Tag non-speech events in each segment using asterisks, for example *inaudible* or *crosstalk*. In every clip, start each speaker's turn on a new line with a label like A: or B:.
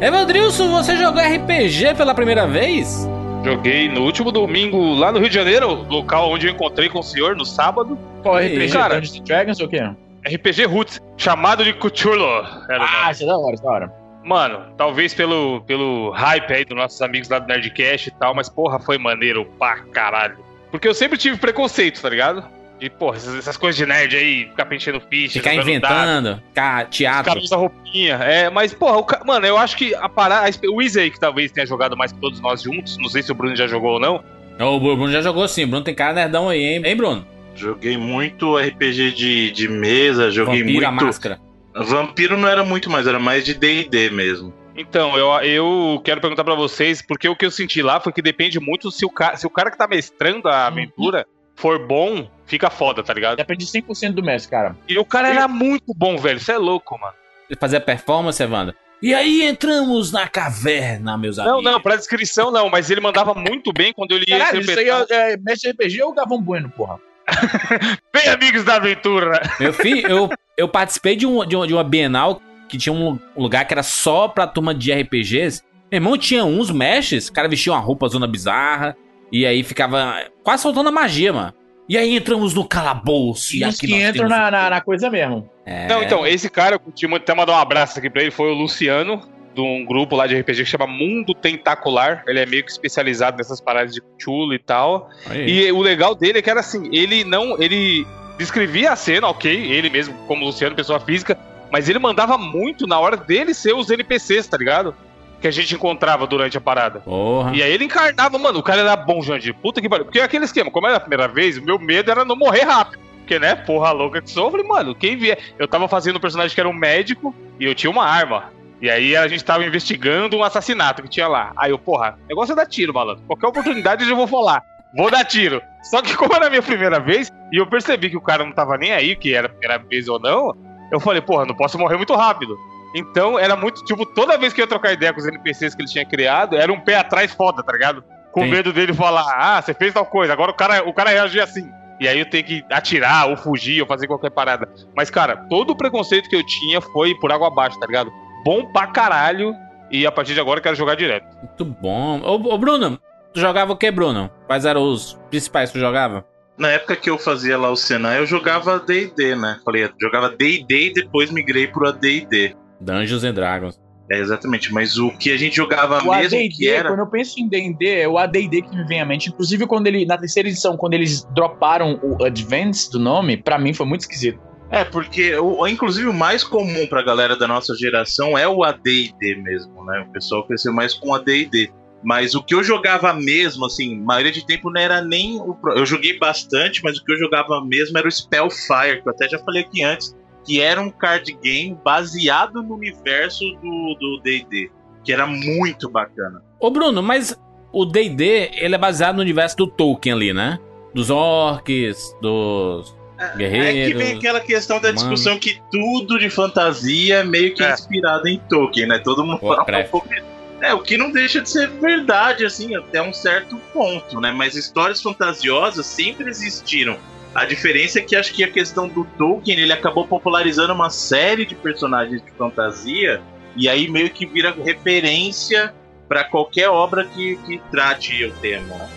A: Evandrilson, você jogou RPG pela primeira vez?
B: Joguei no último domingo lá no Rio de Janeiro, local onde eu encontrei com o senhor no sábado.
C: Qual
A: E,
C: RPG?
B: cara?
C: Dungeons Dragons ou o quê?
B: RPG Roots, chamado de Cthulhu. Era o nome.
C: Ah, isso é da hora, isso é da hora.
B: Mano, talvez pelo, pelo hype aí dos nossos amigos lá do Nerdcast e tal, mas porra, foi maneiro pra caralho. Porque eu sempre tive preconceito, tá ligado? De, porra, essas, coisas de nerd aí, ficar preenchendo ficha,
A: Ficar
B: dado,
A: inventando, ficar
B: Os
A: teatro.
B: caras usam roupinha. É, mas, porra, o ca- mano, eu acho que a parada. O Easy que talvez tenha jogado mais que todos nós juntos, não sei se o Bruno já jogou ou não.
A: O Bruno já jogou sim, o Bruno tem cara nerdão aí, hein, hein Bruno?
D: Joguei muito RPG de, de mesa, joguei
A: Vampiro, a
D: muito.
A: máscara.
D: Vampiro não era muito mais, era mais de DD mesmo.
B: Então, eu, eu quero perguntar pra vocês, porque o que eu senti lá foi que depende muito se o, ca se o cara que tá mestrando a aventura for bom, fica foda, tá ligado?
C: Depende de 100% do mestre, cara.
B: E o cara era muito bom, velho. Você é louco, mano.
A: Fazer a performance, Evandro. E aí entramos na caverna, meus
B: Não,
A: amigos.
B: não, pra descrição não, mas ele mandava muito bem quando ele ia
C: Caralho, isso aí é, é mestre RPG ou Gavão Bueno, porra? *laughs*
B: Bem, amigos da aventura.
A: Meu filho, eu, eu participei de, um, de, uma, de uma Bienal que tinha um lugar que era só pra turma de RPGs. Meu irmão tinha uns mestres, o cara vestia uma roupa zona bizarra. E aí ficava quase soltando a magia, mano. E aí entramos no calabouço.
C: E
A: e aqui
C: que entram na, na, na coisa mesmo.
A: É.
B: Não, então, esse cara, eu curti muito, até mandar um abraço aqui pra ele, foi o Luciano, de um grupo lá de RPG que chama Mundo Tentacular. Ele é meio que especializado nessas paradas de Cthulhu e tal.
A: Aí.
B: E o legal dele é que era assim, ele não. Ele descrevia a cena, ok, ele mesmo, como Luciano, pessoa física, mas ele mandava muito na hora dele ser os NPCs, tá ligado? Que a gente encontrava durante a parada.
A: Porra.
B: E aí ele encarnava, mano, o cara era bom, Jandir. Puta que pariu. Porque aquele esquema, como era a primeira vez, o meu medo era não morrer rápido. Porque, né, porra louca que sou, eu falei, mano, quem vier. Eu tava fazendo um personagem que era um médico e eu tinha uma arma. E aí a gente tava investigando um assassinato que tinha lá. Aí eu, porra, negócio é dar tiro, malandro. Qualquer oportunidade eu já vou falar. Vou dar tiro. Só que como era a minha primeira vez, e eu percebi que o cara não tava nem aí, que era a primeira vez ou não, eu falei, porra, não posso morrer muito rápido. Então era muito, tipo, toda vez que eu ia trocar ideia com os NPCs que ele tinha criado, era um pé atrás foda, tá ligado? Com
A: Sim.
B: medo dele falar, ah, você fez tal coisa, agora o cara, o cara reagir assim. E aí eu tenho que atirar, ou fugir, ou fazer qualquer parada. Mas, cara, todo o preconceito que eu tinha foi por água abaixo, tá ligado? Bom pra caralho. E a partir de agora eu quero jogar direto.
A: Muito bom. Ô, ô, Bruno, tu jogava o que, Bruno? Quais eram os principais que tu jogava?
D: Na época que eu fazia lá o Senai, eu jogava D&D, né? Falei, eu jogava D&D e depois migrei pro AD&D.
A: Dungeons and Dragons.
D: É, exatamente, mas o que a gente jogava
C: O
D: mesmo que era...
C: quando eu penso em D&D, é o AD&D que me vem à mente. Inclusive, quando ele, na terceira edição, quando eles droparam o Advance do nome, pra mim foi muito esquisito.
D: É, porque o, inclusive o mais comum pra galera da nossa geração é o AD&D mesmo, né? O pessoal cresceu mais com AD&D. Mas o que eu jogava mesmo, assim, maioria de tempo não era nem o... Eu joguei bastante, mas o que eu jogava mesmo era o Spellfire, que eu até já falei aqui antes, que era um card game baseado no universo do do D&D, que era muito bacana.
A: Ô, Bruno, mas o D&D, ele é baseado no universo do Tolkien ali, né? Dos orcs, dos
D: É que
A: guerreiros.
D: vem aquela questão da
A: humanos.
D: discussão que tudo de fantasia é meio que
B: É.
D: inspirado em Tolkien, né? Todo mundo fala um
A: Warcraft.
D: pouco. É, o que não deixa de ser verdade, assim, até um certo ponto, né? Mas histórias fantasiosas sempre existiram. A diferença é que acho que a questão do Tolkien, ele acabou popularizando uma série de personagens de fantasia e aí meio que vira referência pra qualquer obra que, que trate o tema.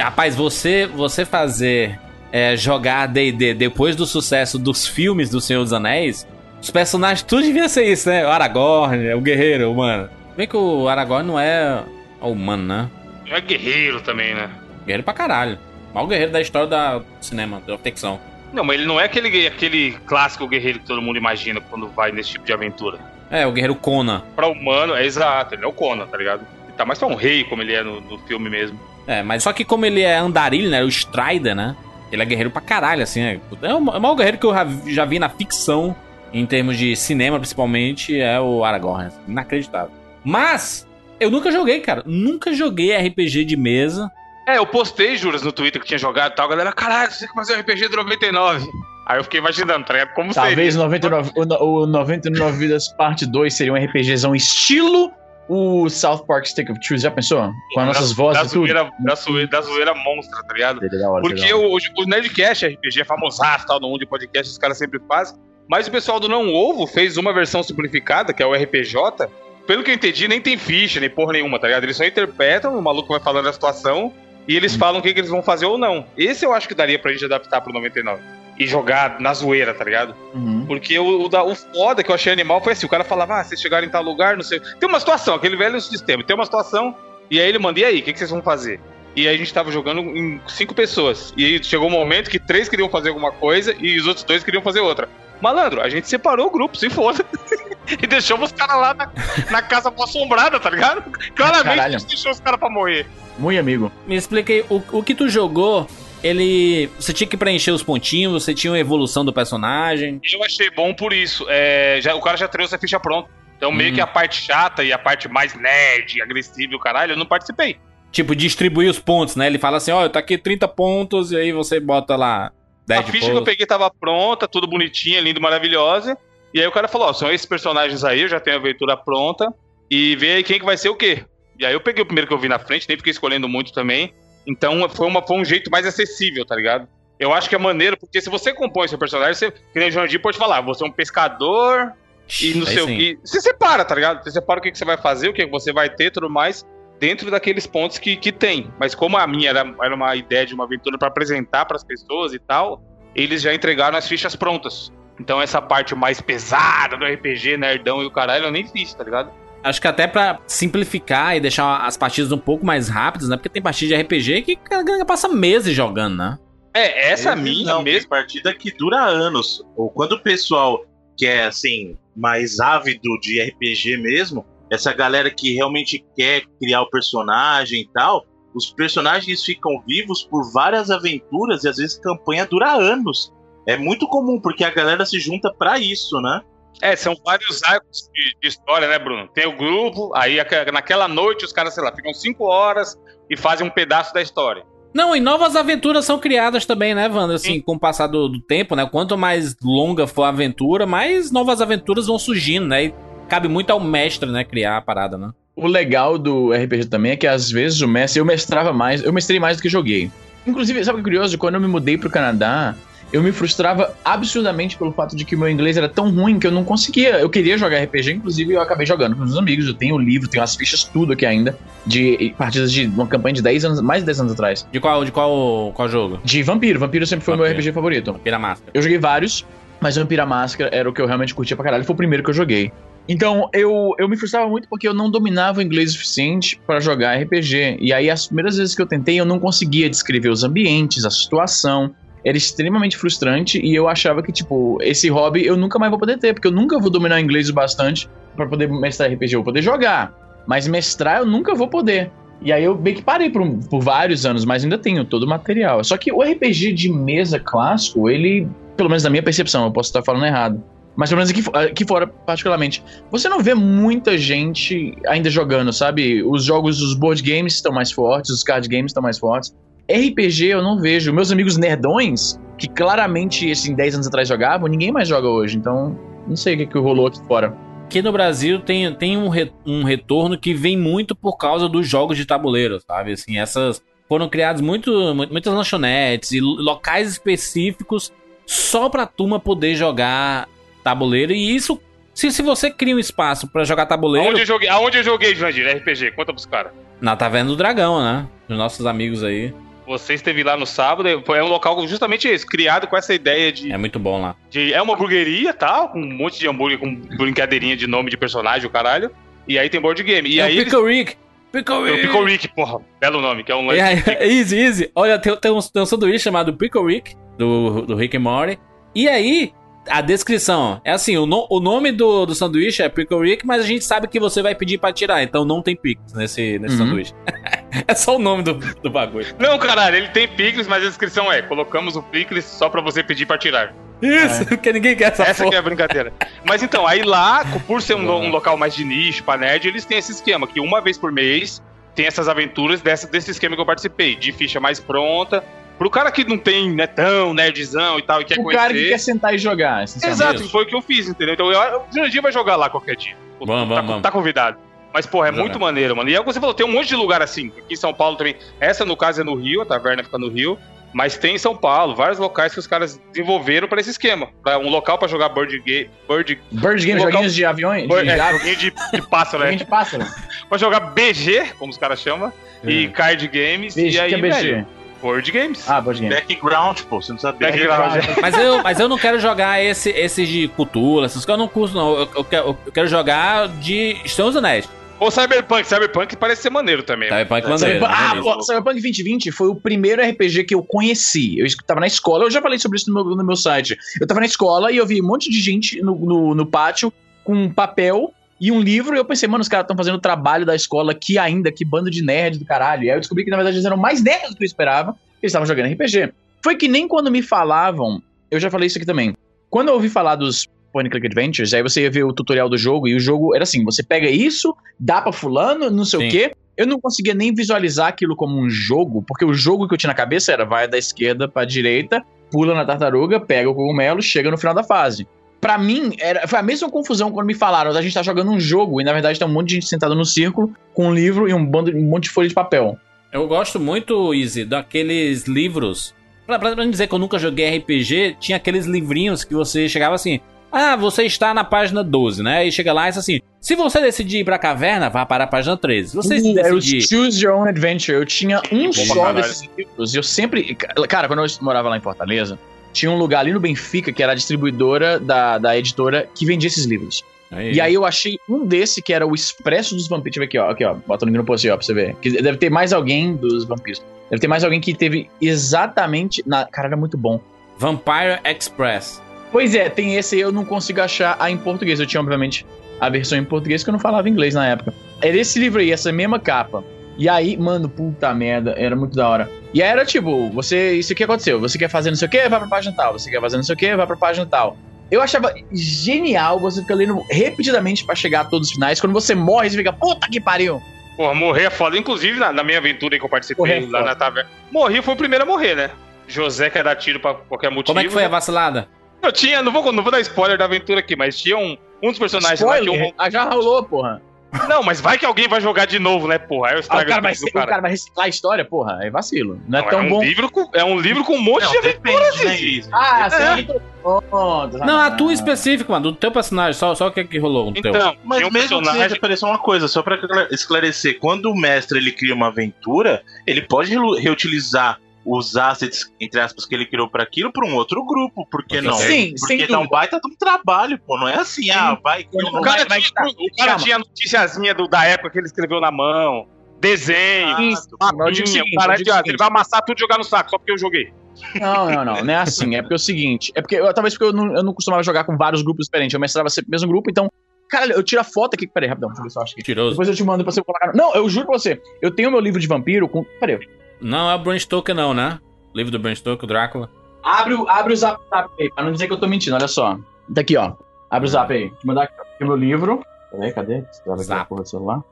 A: Rapaz, você, você fazer é, jogar D&D depois do sucesso dos filmes do Senhor dos Anéis, os personagens tudo devia ser isso, né? O Aragorn, o guerreiro, humano. Vem que o Aragorn não é humano, né?
B: É guerreiro também, né?
A: Guerreiro pra caralho. Mal guerreiro da história da do cinema, da ficção.
B: Não, mas ele não é aquele, aquele clássico guerreiro que todo mundo imagina quando vai nesse tipo de aventura.
A: É, o guerreiro Conan.
B: Pra humano, é exato, ele é o Conan, tá ligado? Ele tá mais pra um rei, como ele é no, no filme mesmo.
A: É, mas só que como ele é andarilho, né? O Strider, né? Ele é guerreiro pra caralho, assim. É, é o é maior guerreiro que eu já- já vi na ficção, em termos de cinema, principalmente, é o Aragorn. assim, Inacreditável. Mas, eu nunca joguei, cara. Nunca joguei RPG de mesa.
B: É, eu postei, Juras, no Twitter que tinha jogado e tal. A galera, caralho, você tem que fazer um RPG de 99. Aí eu fiquei imaginando, tá ligado? Como
C: Talvez
B: seria?
C: 99, o, o 99 Vidas Parte 2 seria um RPGzão estilo o South Park Stick of Truth. Já pensou? Com as nossas
B: da,
C: vozes
B: da
C: e tudo.
B: zoeira, da, zoeira, da zoeira monstra, tá ligado?
C: Hora,
B: Porque o, o Nerdcast RPG é famosaço, tal, no mundo de podcast, os caras sempre fazem. Mas o pessoal do Não Ovo fez uma versão simplificada, que é o RPJ, pelo que eu entendi, nem tem ficha, nem porra nenhuma, tá ligado? Eles só interpretam, o maluco vai falando a situação e eles falam o que, que eles vão fazer ou não. Esse eu acho que daria pra gente adaptar pro 99. E jogar na zoeira, tá ligado?
C: Uhum.
B: Porque o, o, da- o foda que eu achei animal foi assim: o cara falava, ah, vocês chegaram em tal lugar, não sei. Tem uma situação, aquele velho sistema, tem uma situação, e aí ele manda, e aí, o que, que vocês vão fazer? E aí a gente tava jogando em cinco pessoas. E aí chegou um momento que três queriam fazer alguma coisa e os outros dois queriam fazer outra. Malandro, a gente separou o grupo, se foda. *laughs* e deixamos os caras lá na, na casa mal assombrada, tá ligado? Claramente a
C: Caralho.
B: gente deixou os caras pra morrer.
C: Muito amigo.
A: Me expliquei, o, o que tu jogou, ele. Você tinha que preencher os pontinhos, você tinha uma evolução do personagem.
B: Eu achei bom por isso. É, já, o cara já trouxe a ficha pronta. Então, meio
A: Hum.
B: que a parte chata e a parte mais nerd, agressiva e o caralho, eu não participei.
A: Tipo, distribuir os pontos, né? Ele fala assim: ó, tá aqui 30 pontos, e aí você bota lá 10
B: a ficha que eu peguei tava pronta, tudo bonitinha, lindo, maravilhosa. E aí o cara falou: Ó, são esses personagens aí, eu já tenho a aventura pronta. E vê aí quem que vai ser o quê. E aí eu peguei o primeiro que eu vi na frente, nem fiquei escolhendo muito também. Então foi, uma, foi um jeito mais acessível, tá ligado? Eu acho que é maneiro, porque se você compõe seu personagem, você, que nem o Jandir pode falar, você é um pescador e não
A: Aí
B: sei o
A: sim.
B: que. Você separa, tá ligado? Você separa o que, que você vai fazer, o que, que você vai ter e tudo mais, dentro daqueles pontos que, que tem. Mas como a minha era, era uma ideia de uma aventura pra apresentar pras pessoas e tal, eles já entregaram as fichas prontas. Então essa parte mais pesada do RPG, nerdão e o caralho, eu nem fiz, tá ligado?
A: Acho que até pra simplificar e deixar as partidas um pouco mais rápidas, né? Porque tem partida de RPG que a galera passa meses jogando, né?
B: É, essa
D: Vezes
B: minha
D: não,
B: mesmo.
D: Partida que dura anos. Ou quando o pessoal que é assim, mais ávido de RPG mesmo, essa galera que realmente quer criar o personagem e tal, os personagens ficam vivos por várias aventuras e às vezes a campanha dura anos. É muito comum, porque a galera se junta pra isso, né?
B: É, são vários arcos de, de história, né, Bruno? Tem o grupo, aí aque- naquela noite os caras, sei lá, ficam cinco horas e fazem um pedaço da história.
A: Não, e novas aventuras são criadas também, né, Wanda? Assim, com o passar do, do tempo, né? Quanto mais longa for a aventura, mais novas aventuras vão surgindo, né? E cabe muito ao mestre, né, criar a parada, né?
C: O legal do RPG também é que às vezes o mestre, eu mestrava mais, eu mestrei mais do que joguei. Inclusive, sabe o que é curioso? Quando eu me mudei pro Canadá, eu me frustrava absurdamente pelo fato de que o meu inglês era tão ruim que eu não conseguia. Eu queria jogar RPG, inclusive eu acabei jogando com os meus amigos. Eu tenho o livro, tenho as fichas, tudo aqui ainda, de partidas de uma campanha de 10 anos, mais de 10 anos atrás.
A: De qual, de qual, qual jogo?
C: De Vampiro. Vampiro sempre foi o meu. RPG favorito.
A: Pira Máscara.
C: Eu joguei vários, mas Vampira Máscara era o que eu realmente curtia pra caralho. Foi o primeiro que eu joguei. Então, eu, eu me frustrava muito porque eu não dominava o inglês o suficiente pra jogar RPG. E aí, as primeiras vezes que eu tentei, eu não conseguia descrever os ambientes, a situação. Era extremamente frustrante e eu achava que, tipo, esse hobby eu nunca mais vou poder ter, porque eu nunca vou dominar o inglês o bastante pra poder mestrar RPG. Eu vou poder jogar, mas mestrar eu nunca vou poder. E aí eu meio que parei por, por vários anos, mas ainda tenho todo o material. Só que o RPG de mesa clássico, ele, pelo menos na minha percepção, eu posso estar falando errado. Mas pelo menos aqui, aqui fora, particularmente, você não vê muita gente ainda jogando, sabe? Os jogos, os board games estão mais fortes, os card games estão mais fortes. RPG eu não vejo. Meus amigos nerdões, que claramente, assim, 10 anos atrás jogavam, ninguém mais joga hoje. Então, não sei o que, que rolou aqui fora.
A: Aqui no Brasil tem, tem um, re- um retorno que vem muito por causa dos jogos de tabuleiro, sabe? Assim, essas foram criadas muito, mu- muitas lanchonetes e lo- locais específicos só pra turma poder jogar tabuleiro. E isso, se, se você cria um espaço pra jogar tabuleiro,
B: Aonde eu joguei, aonde eu joguei, Jandir, RPG? Conta pros caras.
A: na Taverna do Dragão, né? Os nossos amigos aí.
B: Você esteve lá no sábado, é um local justamente esse, criado com essa ideia de.
A: É muito bom lá.
B: de- é uma hamburgueria, tal, com um monte de hambúrguer, com brincadeirinha de nome de personagem, o caralho. E aí tem board game. E
A: é
B: aí
A: o
B: eles,
A: Pickle Rick. Pickle
B: o
A: Rick.
B: Pickle Rick, porra, belo nome, que é um lanche.
A: Aí, easy, easy. Olha, tem, tem, um, tem um sanduíche chamado Pickle Rick, do, do Rick and Morty. E aí, a descrição é assim: o, no- o nome do, do sanduíche é Pickle Rick, mas a gente sabe que você vai pedir pra tirar, então não tem pickles nesse, nesse
C: Uhum.
A: sanduíche. *laughs* é só o nome do, do bagulho.
B: Não, caralho, ele tem picles, mas a descrição é: colocamos o picles só pra você pedir pra tirar.
A: Isso, porque ninguém quer essa,
B: Essa é a brincadeira. Mas então, aí lá, por ser um,
A: Uhum.
B: um local mais de nicho, pra nerd, eles têm esse esquema, que uma vez por mês tem essas aventuras dessa, desse esquema que eu participei, de ficha mais pronta. Pro cara que não tem, né, tão nerdzão e tal, e quer
C: o
B: conhecer.
C: cara que quer sentar e jogar.
B: Exato, foi o que eu fiz, entendeu? Então eu, o Jandir vai jogar lá qualquer dia.
A: Vamos,
B: tá,
A: vamos, vamos.
B: tá convidado. Mas, porra, é
A: Vamos
B: muito
A: jogar.
B: maneiro, mano. E é o que você falou, tem um monte de lugar assim. Aqui em São Paulo também. Essa, no caso, é no Rio, a taverna fica no Rio. Mas tem em São Paulo vários locais que os caras desenvolveram pra esse esquema. Pra um local pra jogar Bird Game. Bird,
C: Bird Game,
B: Local-
C: joguinhos de aviões?
B: bird
C: de
B: é, joguinho de, de pássaro,
C: joguinho
B: né?
C: de pássaro. *laughs*
B: Pra jogar BG, como os caras chamam, e card games.
C: Bicho,
B: e aí,
C: que é BG?
B: velho, Board games.
C: Ah, Board Game.
D: Background, pô, você não sabia.
B: Background. *laughs*
A: Mas eu, mas eu não quero jogar esse, esses de cultura, essas coisas eu não curso, não. Eu, eu quero, eu quero jogar de Estão os Anéis.
B: Ou Cyberpunk. Cyberpunk parece ser maneiro também.
A: Cyberpunk
D: É,
A: maneiro.
C: Ah, pô, Cyberpunk 2020 foi o primeiro RPG que eu conheci. Eu tava na escola, eu já falei sobre isso no meu, no meu site. Eu tava na escola e eu vi um monte de gente no, no, no pátio com um papel e um livro, e eu pensei, mano, os caras estão fazendo o trabalho da escola aqui ainda, que bando de nerd do caralho. E aí eu descobri que, na verdade, eles eram mais nerds do que eu esperava, eles estavam jogando RPG. Foi que nem quando me falavam, eu já falei isso aqui também. Quando eu ouvi falar dos Point Click Adventures, aí você ia ver o tutorial do jogo, e o jogo era assim: você pega isso, dá pra fulano, não sei
A: Sim.
C: o quê. Eu não conseguia nem visualizar aquilo como um jogo, porque o jogo que eu tinha na cabeça era vai da esquerda pra direita, pula na tartaruga, pega o cogumelo, chega no final da fase. Pra mim, era, foi a mesma confusão quando me falaram, a gente tá jogando um jogo, e na verdade tá um monte de gente sentada no círculo, com um livro e um, bando, um monte de folha de papel.
A: Eu gosto muito, Easy, daqueles livros. Pra, pra não dizer que eu nunca joguei RPG, tinha aqueles livrinhos que você chegava assim. Ah, você está na página 12, né? E chega lá e diz assim: se você decidir ir pra caverna, vá para a página 13. Se você
C: Uh, era o
A: decidir.
C: Choose Your Own Adventure. Eu tinha um
B: Bom
C: só desses livros. E eu sempre. Cara, quando eu morava lá em Fortaleza, tinha um lugar ali no Benfica que era a distribuidora da, da editora que vendia esses livros. E aí eu achei um desse que era o Expresso dos Vampiros. Deixa eu ver aqui, ó. Aqui, ó. Bota o link no post aí, ó, pra você ver. Que deve ter mais alguém dos vampiros. Deve ter mais alguém que teve exatamente. Na... Cara, era muito bom.
A: Vampire Express.
C: Pois é, tem esse aí, eu não consigo achar a em português. Eu tinha, obviamente, a versão em português que eu não falava inglês na época. Era esse livro aí, essa mesma capa. E aí, mano, puta merda, era muito da hora. E aí era tipo, você, isso aqui aconteceu, você quer fazer não sei o que, vai pra página tal, você quer fazer não sei o que, vai pra página tal. Eu achava genial você ficar lendo repetidamente pra chegar a todos os finais. Quando você morre, você fica, puta que pariu.
B: Porra, morrer é foda. Inclusive, na, na minha aventura aí que eu participei
C: Morrer é
B: lá
C: foda.
B: na taverna. Morri, foi o primeiro a morrer, né? José quer dar tiro pra qualquer motivo.
A: Como é que foi a vacilada?
B: Eu tinha, não vou, não vou dar spoiler da aventura aqui, mas tinha um, um dos personagens lá que
C: Spoiler,
B: um,
C: ah, já rolou, porra.
B: Não, mas vai que alguém vai jogar de novo, né, porra? Aí eu
C: Ah, o,
B: estrago
C: cara vai,
B: do
C: o cara vai reciclar a história, porra, é vacilo. Não é
B: Não,
C: tão
B: é um
C: bom.
B: Livro com, é um livro com um monte
D: Não,
B: de aventura,
D: depende, né?
C: Ah, você
B: É.
C: não Pronto,
A: Não, a tua específica, mano, do teu personagem, só, só o que é que rolou no teu.
B: Então,
D: Mas
B: tinha um
D: mesmo que
B: personagem...
D: seja, parecer uma coisa, só pra esclarecer, quando o mestre ele cria uma aventura, ele pode reu- reutilizar os assets, entre aspas, que ele criou pra aquilo pra um outro grupo, por que não?
C: Sim, sem
D: Porque dá um baita de um trabalho, pô, não é assim, ah, vai...
B: O cara,
C: Vai- vai
B: tinha,
C: tá-
B: o cara tinha a noticiazinha do, da época que ele escreveu na mão, desenho,
C: Isso,
B: mapinha,
C: eu digo seguinte,
B: o cara ele vai amassar tudo e jogar no saco, só porque eu joguei.
C: Não, não, não. Não é assim. É porque é o seguinte. É porque, eu- talvez porque eu não, eu não costumava jogar com vários grupos diferentes. Eu mestrava sempre no mesmo grupo, então. Caralho, eu tiro a foto aqui. Peraí, rapidão, deixa eu ver se eu acho aqui.
A: Mentiroso.
C: Depois eu te mando pra você colocar. Não, eu juro pra você. Eu tenho meu livro de vampiro com. Peraí.
A: Não é o Bram Stoker, não, né? Livro do Bram Stoker, o Drácula.
C: Abre, o- abre o zap, zap aí, pra não dizer que eu tô mentindo, olha só. Tá aqui, ó. Abre o zap aí. Te mandar aqui, o meu livro. Peraí, cadê?
A: Zap.
C: porra do celular.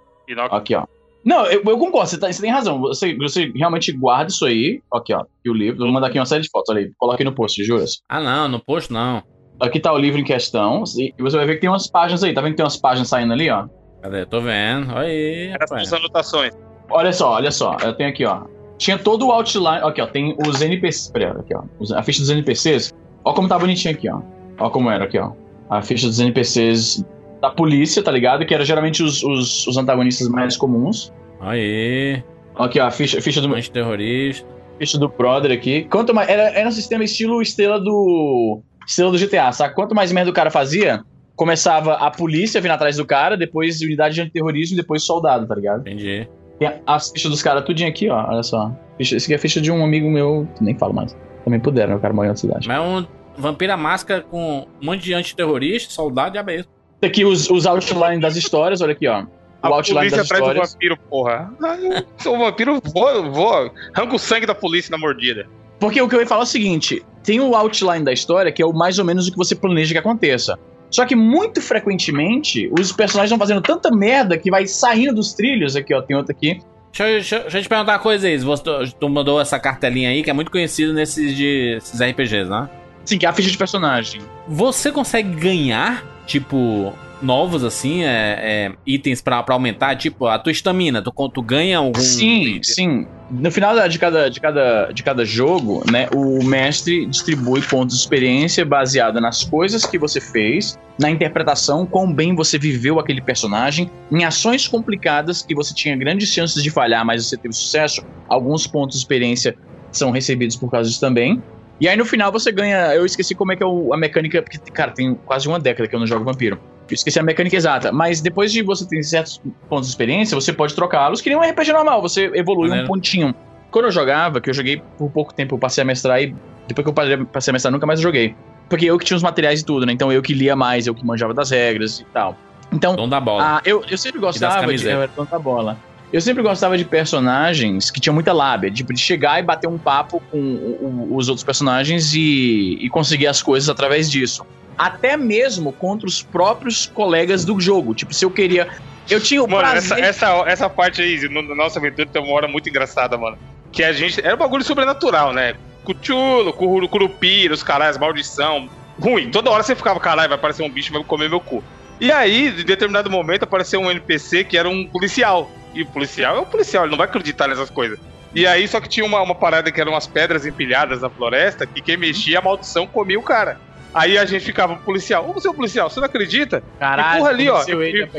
C: Aqui, ó. Não, eu, eu concordo, você, tá- você tem razão. Você, você realmente guarda isso aí. Aqui, ó. E o livro. Vou mandar aqui uma série de fotos. Olha aí. Coloca aí no post, juras.
A: Ah, não, no post não.
C: Aqui tá o livro em questão. E você vai ver que tem umas páginas aí. Tá vendo que tem umas páginas saindo ali, ó?
A: Cadê? Tô vendo. Olha aí,
B: era
A: rapaz.
B: as anotações.
C: Olha só, olha só. Eu tenho aqui, ó. Tinha todo o outline. Aqui, ó. Tem os NPCs. Peraí, aqui, ó. A ficha dos NPCs. Ó como tá bonitinho aqui, ó. Ó como era aqui, ó. A ficha dos NPCs da polícia, tá ligado? Que era geralmente os, os, os antagonistas mais comuns.
A: Aí.
C: Aqui, ó. A ficha, a ficha do,
A: Antiterrorista.
C: ficha do Brother aqui. Quanto mais. Era, era um sistema estilo estrela do. Estrela do GTA, saca? Quanto mais merda o cara fazia, começava a polícia vindo atrás do cara, depois unidade de antiterrorismo e depois soldado, tá ligado?
A: Entendi.
C: Tem as fichas dos caras tudinho aqui, ó. Olha só. Ficha, esse aqui é a ficha de um amigo meu, nem falo mais. Também puderam, o cara mora em outra cidade.
A: Mas é um Vampira Máscara com um monte de antiterrorista, soldado e a mesmo.
C: Tem aqui os, os outline das histórias, olha aqui, ó. O
B: A
C: outline
B: polícia
C: das
B: atrás do
C: histórias.
B: vampiro, porra. Ah, um vampiro, vou, vou. Arranca o sangue da polícia na mordida.
C: Porque o que eu ia falar é o seguinte: tem o outline da história, que é o mais ou menos o que você planeja que aconteça. Só que muito frequentemente, os personagens estão fazendo tanta merda que vai saindo dos trilhos. Aqui, ó, tem outro aqui.
A: Deixa eu, deixa deixa eu te perguntar uma coisa aí. Você, tu mandou essa cartelinha aí, que é muito conhecido nesses de, esses RPGs, né?
C: Sim, que é a ficha de personagem.
A: Você consegue ganhar, tipo, novos, assim, é, é, itens pra, pra aumentar? Tipo, a tua estamina, tu, tu ganha algum...
C: Sim, sim. No final de cada, de, cada, de cada jogo, né, o mestre distribui pontos de experiência baseada nas coisas que você fez, na interpretação, quão bem você viveu aquele personagem, em ações complicadas que você tinha grandes chances de falhar, mas você teve sucesso. Alguns pontos de experiência são recebidos por causa disso também. E aí no final você ganha. Eu esqueci como é que é a mecânica, porque, cara, tem quase uma década que eu não jogo vampiro. Esqueci a mecânica exata, mas depois de você ter certos pontos de experiência, você pode trocá-los, que nem um RPG normal, você evolui
A: Maneiro.
C: um pontinho. Quando eu jogava, que eu joguei por pouco tempo, eu passei a mestrar e depois que eu passei a mestrar, nunca mais joguei. Porque eu que tinha os materiais e tudo, né? Então eu que lia mais, eu que manjava das regras e tal. Então,
A: Dom da bola.
C: ah, eu, eu sempre gostava de. Eu era da bola. Eu sempre gostava de personagens que tinham muita lábia, tipo, de chegar e bater um papo com o- o- os outros personagens e, e conseguir as coisas através disso. Até mesmo contra os próprios colegas do jogo. Tipo, se eu queria. Eu tinha o
B: Mano,
C: prazer.
B: essa, essa, essa parte aí, na nossa aventura, tem uma hora muito engraçada, mano. Que a gente. Era um bagulho sobrenatural, né? Cuchulo, Curu- Curupira, os caralhos, maldição. Ruim. Toda hora você ficava, caralho, vai aparecer um bicho, vai comer meu cu. E aí, de determinado momento, apareceu um NPC que era um policial. E o policial é um policial, ele não vai acreditar nessas coisas. E aí, só que tinha uma, uma parada que eram umas pedras empilhadas na floresta, que quem mexia, a maldição comia o cara. Aí a gente ficava policial. Ô, você é um policial, você não acredita?
C: Caralho,
B: empurra ali, ó.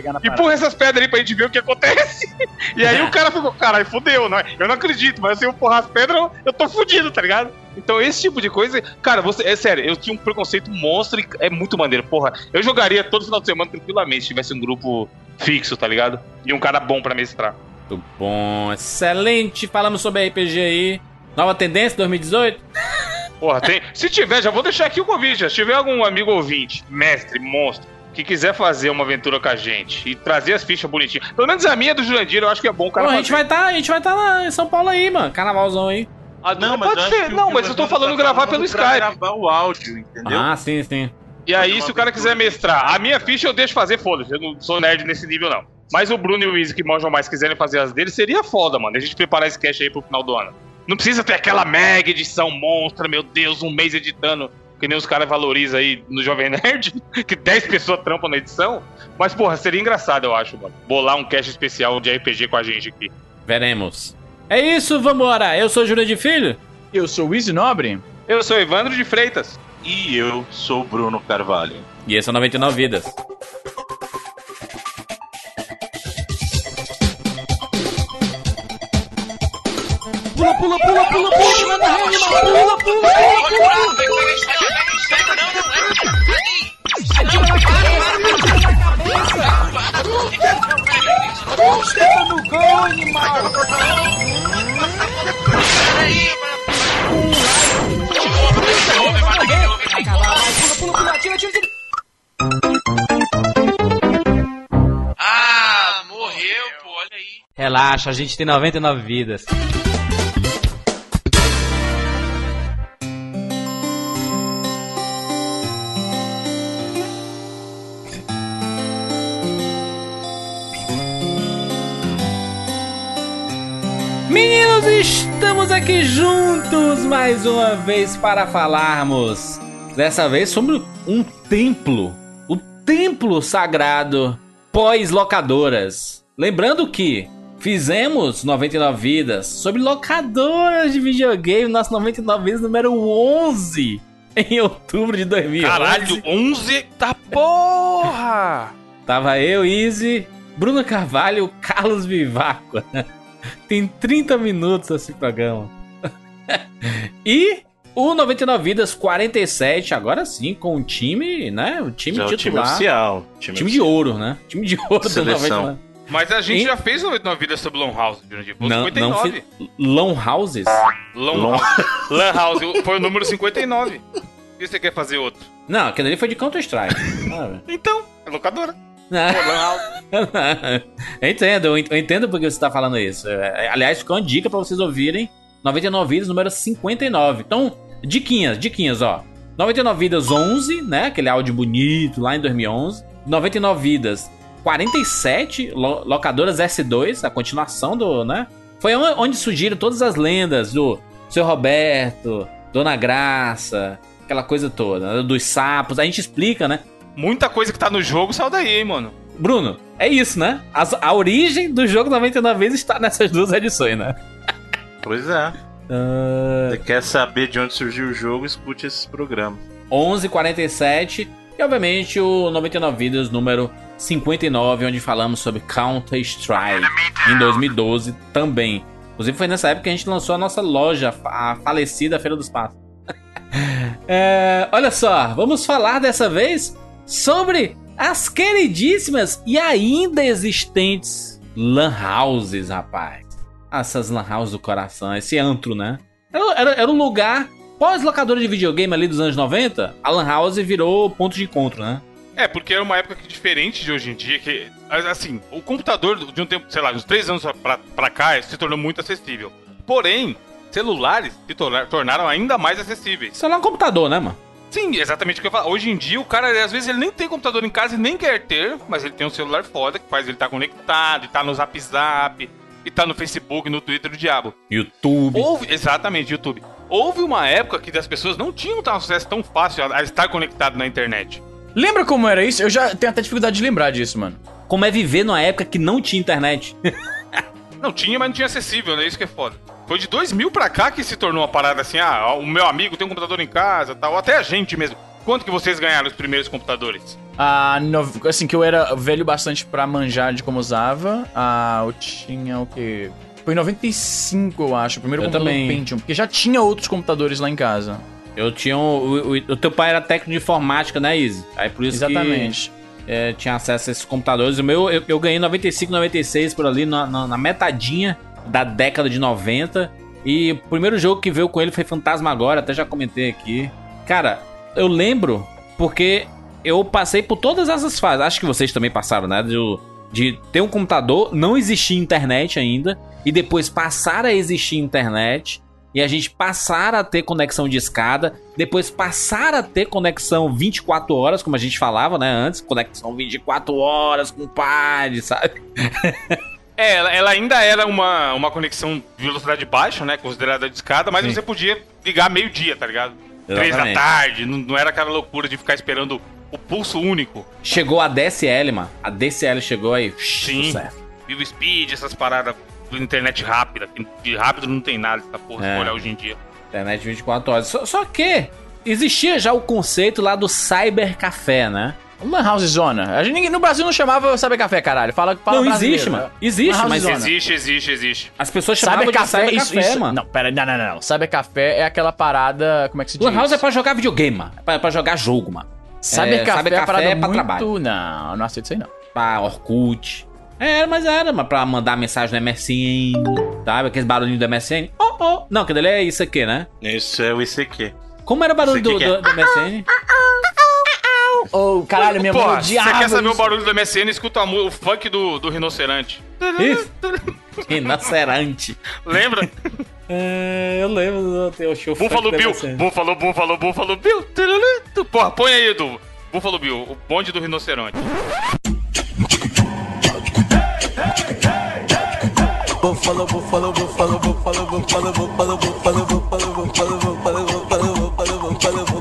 C: parada.
B: Empurra essas pedras aí pra gente ver o que acontece. *laughs* E aí o cara ficou, caralho, fudeu, né? Eu não acredito, mas se eu empurrar as pedras, eu- eu tô fudido, tá ligado? Então esse tipo de coisa, cara, você, é sério, eu tinha um preconceito monstro e é muito maneiro, porra. Eu jogaria todo final de semana tranquilamente se tivesse um grupo fixo, tá ligado? E um cara bom pra mestrar.
A: Muito bom, excelente. Falamos sobre RPG aí. Nova tendência 2018? *laughs*
B: Porra, tem. Se tiver, já vou deixar aqui o convite. Se tiver algum amigo ouvinte, mestre, monstro, que quiser fazer uma aventura com a gente e trazer as fichas bonitinhas. Pelo menos a minha do Jurandir, eu acho que é bom o cara
A: Pô, a gente vai tá, a gente vai tá lá em São Paulo aí, mano. Carnavalzão aí.
B: Ah,
D: Não,
B: não,
D: mas
B: pode ser. Não, mas eu tô
D: Evandro
B: falando
D: tá
B: gravar pelo Skype.
D: gravar o áudio, entendeu?
A: Ah, sim, sim.
B: E aí, se o cara quiser mestrar, a minha ficha eu deixo fazer, foda-se. Eu não sou nerd nesse nível, não. Mas o Bruno e o Izzy que manjam mais quiserem fazer as deles, seria foda, mano. A gente preparar esse cash aí pro final do ano. Não precisa ter aquela mega edição monstra, meu Deus, um mês editando, que nem os caras valorizam aí no Jovem Nerd, *laughs* que 10 pessoas trampam na edição. Mas, porra, seria engraçado, eu acho, mano. Bolar um cash especial de RPG com a gente aqui.
A: Veremos. É isso, vambora. Eu sou Júlio de Filho.
C: Eu sou o Easy Nobre.
B: Eu sou Evandro de Freitas.
D: E eu sou o Bruno Carvalho.
A: E esse é o 99 Vidas.
E: Pula, pula, pula, pula, pula, manda rede, pula, pula, pula, pula. Esteta no gol, animal! Pula, pula, pula, tira, tira, tira.
F: Ah, morreu, pô, olha aí.
E: Relaxa, a gente tem 99 vidas.
A: Meninos, estamos aqui juntos mais uma vez para falarmos. Dessa vez sobre um templo. O templo sagrado pós-locadoras. Lembrando que fizemos 99 vidas sobre locadoras de videogame. Nosso 99 vidas número 11. Em outubro de 2011.
B: Caralho, 11 da porra!
A: Tava eu, Easy, Bruno Carvalho, Carlos Vivaco. Tem 30 minutos esse programa. *laughs* e o 99 Vidas 47, agora sim, com o time, né? O time
D: Já é o time
A: titular.
D: oficial.
A: Time, de ouro, né? Time de ouro do
D: Seleção.
A: 99.
B: Mas a gente
A: Hein?
B: já fez 99 vidas sobre Long House, Jurandir. Foi
A: Não,
B: 59.
A: não. Long Houses?
B: Long,
D: Long-
B: House. Lan House foi o número 59. E você quer fazer outro?
A: Não, aquele ali foi de Counter-Strike. *laughs*
B: Então, é locadora. *laughs*
A: eu entendo, eu ent- eu entendo porque você tá falando isso. É, Aliás, ficou uma dica pra vocês ouvirem 99 Vidas, número 59. Então, diquinhas, diquinhas, ó. 99 Vidas 11, né? Aquele áudio bonito lá em 2011. 99 Vidas 47, lo- Locadoras S2, a continuação do, né? Foi on- onde surgiram todas as lendas do Seu Roberto, Dona Graça, aquela coisa toda, né? dos sapos. A gente explica, né?
B: Muita coisa que tá no jogo saiu daí, hein, mano.
A: Bruno, é isso, né? As- a origem do jogo 99 vezes está nessas duas edições, né?
D: Pois é.
A: Ah,
D: Você quer saber de onde surgiu o jogo, escute esses programas.
A: 11h47 e obviamente o 99 Vidas número 59, onde falamos sobre Counter Strike em 2012 também. Inclusive foi nessa época que a gente lançou a nossa loja, a falecida Feira dos Passos. *laughs* É, olha só, vamos falar dessa vez sobre as queridíssimas e ainda existentes Lan Houses, rapaz. Essas Lan Houses do coração, esse antro, né? Era, era, era um lugar pós-locadora de videogame ali dos anos 90. A Lan House virou ponto de encontro, né?
B: É, porque era uma época que, diferente de hoje em dia, que, assim, o computador de um tempo, sei lá, uns três anos pra, pra cá, se tornou muito acessível. Porém, celulares se torna- tornaram ainda mais acessíveis.
A: Isso é um computador, né, mano?
B: Sim, exatamente o que eu falo. Hoje em dia, o cara, às vezes, ele nem tem computador em casa e nem quer ter, mas ele tem um celular foda que faz ele estar conectado, e tá no Zap Zap, e tá no Facebook, no Twitter do diabo.
A: YouTube.
B: Houve, exatamente, YouTube. Houve uma época que as pessoas não tinham tão acesso tão fácil a, a estar conectado na internet.
C: Lembra como era isso? Eu já tenho até dificuldade de lembrar disso, mano.
A: Como é viver numa época que não tinha internet.
B: Não tinha, mas não tinha acessível, né? Isso que é foda. Foi de 2000 pra cá que se tornou uma parada assim, ah, o meu amigo tem um computador em casa, tal, até a gente mesmo. Quanto que vocês ganharam os primeiros computadores?
C: Ah, no- assim, que eu era velho bastante pra manjar de como usava. Ah, eu tinha o quê? Foi em 95, eu acho, o primeiro
A: Eu
C: computador
A: também.
C: Pentium. Porque já tinha outros computadores lá em casa.
A: Eu tinha. um- O, o- o teu pai era técnico de informática, né, Izzy? Aí por isso
C: Exatamente.
A: que é, tinha acesso a esses computadores. O meu, eu, eu ganhei em 95, 96 por ali, na, na, na metadinha da década de 90. E o primeiro jogo que veio com ele foi Fantasmagória, até já comentei aqui. Cara, eu lembro porque eu passei por todas essas fases. Acho que vocês também passaram, né? De, de ter um computador, não existia internet ainda, e depois passar a existir internet. E a gente passar a ter conexão de escada, depois passar a ter conexão 24 horas, como a gente falava, né, antes, conexão 24 horas com o pai, sabe? *laughs*
B: É, ela, ela ainda era uma, uma conexão de velocidade baixa, né? Considerada de escada, mas
A: Sim.
B: você podia ligar meio-dia, tá ligado? Três da tarde, não, não era aquela loucura de ficar esperando o pulso único.
A: Chegou a DSL, mano. A DSL chegou aí.
B: Sim. Vivo Speed, essas paradas de internet rápida. De rápido não tem nada essa porra,
A: É.
B: olhar hoje em dia.
A: Internet 24 horas. Só, só que existia já o conceito lá do cybercafé, né?
C: Lan House Zona. A gente, no Brasil não chamava Saber Café, caralho. Fala, fala
A: não, existe, mano. Existe, mas
C: Zona.
B: Existe, existe, existe.
A: as pessoas chamavam
C: Saber
A: de
C: Café,
A: cybercafé,
C: isso, isso.
A: mano.
C: Não, pera, não, não, não. não. Saber Café é aquela parada. Como é que se diz?
A: Lan House é pra jogar videogame, mano. É pra, pra jogar jogo, mano.
C: Saber
A: é,
C: Café
A: Saber
C: é
A: Café
C: parada
A: é pra
C: muito...
A: trabalho.
C: Não, não aceito isso aí não.
A: Pra Orkut. É, mas era, mano, pra mandar mensagem no MSN, sabe? Aqueles barulhinhos do MSN. Oh, oh. Não, aquele ali é isso aqui, né?
D: Isso é o ICQ.
A: Como era o barulho
D: Isso
A: do,
D: que é-
A: do, do MSN?
C: Ô, caralho, minha mãe
B: Porra, você quer saber o
C: isso.
B: barulho do MSN? Escuta o funk do, do rinoceronte.
A: Isso. Rinocerante.
B: Lembra?
A: É, eu lembro do teu show.
B: Buffalo Bill. Buffalo, Buffalo, Buffalo Bill. Porra, põe aí, Edu. Buffalo Bill, o bonde do rinoceronte.
E: Buffalo, buffalo, buffalo, buffalo, buffalo, buffalo, buffalo, buffalo, buffalo, buffalo, buffalo, buffalo, buffalo, buffalo, Bill,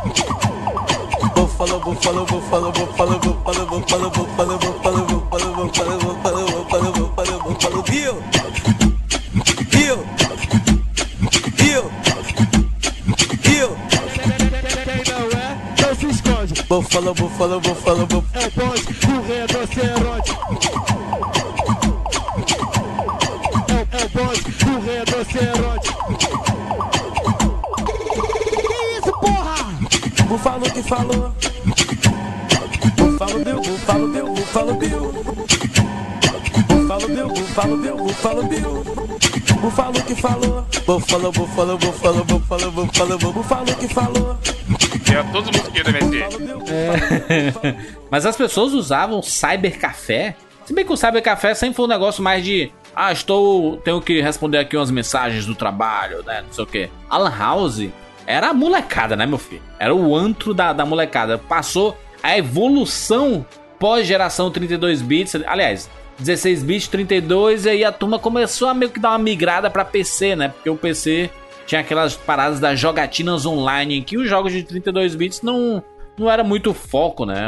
E: Buffalo, Buffalo, Buffalo, Buffalo, Buffalo, Buffalo, Buffalo, Buffalo, Buffalo, Buffalo, Buffalo, Buffalo, Buffalo, Buffalo, Bill. Bill. Bill. Bill. Quem não é, não se esconde. Buffalo, Buffalo, Buffalo, Buffalo. É o bonde do rinoceronte. É, é o bonde do rinoceronte. Que isso, porra? Bufalo que falou falo meu, falo meu. Falo meu, falo meu, falo meu. Vou falo que falou. Vou falou, vou falou, vou falou, vou falou,
B: vou falou, vou falou que falou.
E: É todos os mosquitos da MST.
A: Mas as pessoas usavam cybercafé? Se bem que o cybercafé sempre foi um negócio mais de ah, estou. Tenho que responder aqui umas mensagens do trabalho, né? Não sei o quê. Alan House era a molecada, né, meu filho? Era o antro da, da molecada. Passou a evolução pós-geração 32 bits. Aliás, 16 bits, 32, e aí a turma começou a meio que dar uma migrada pra PC, né? Porque o PC tinha aquelas paradas das jogatinas online em que os jogos de 32 bits não, não era muito foco, né?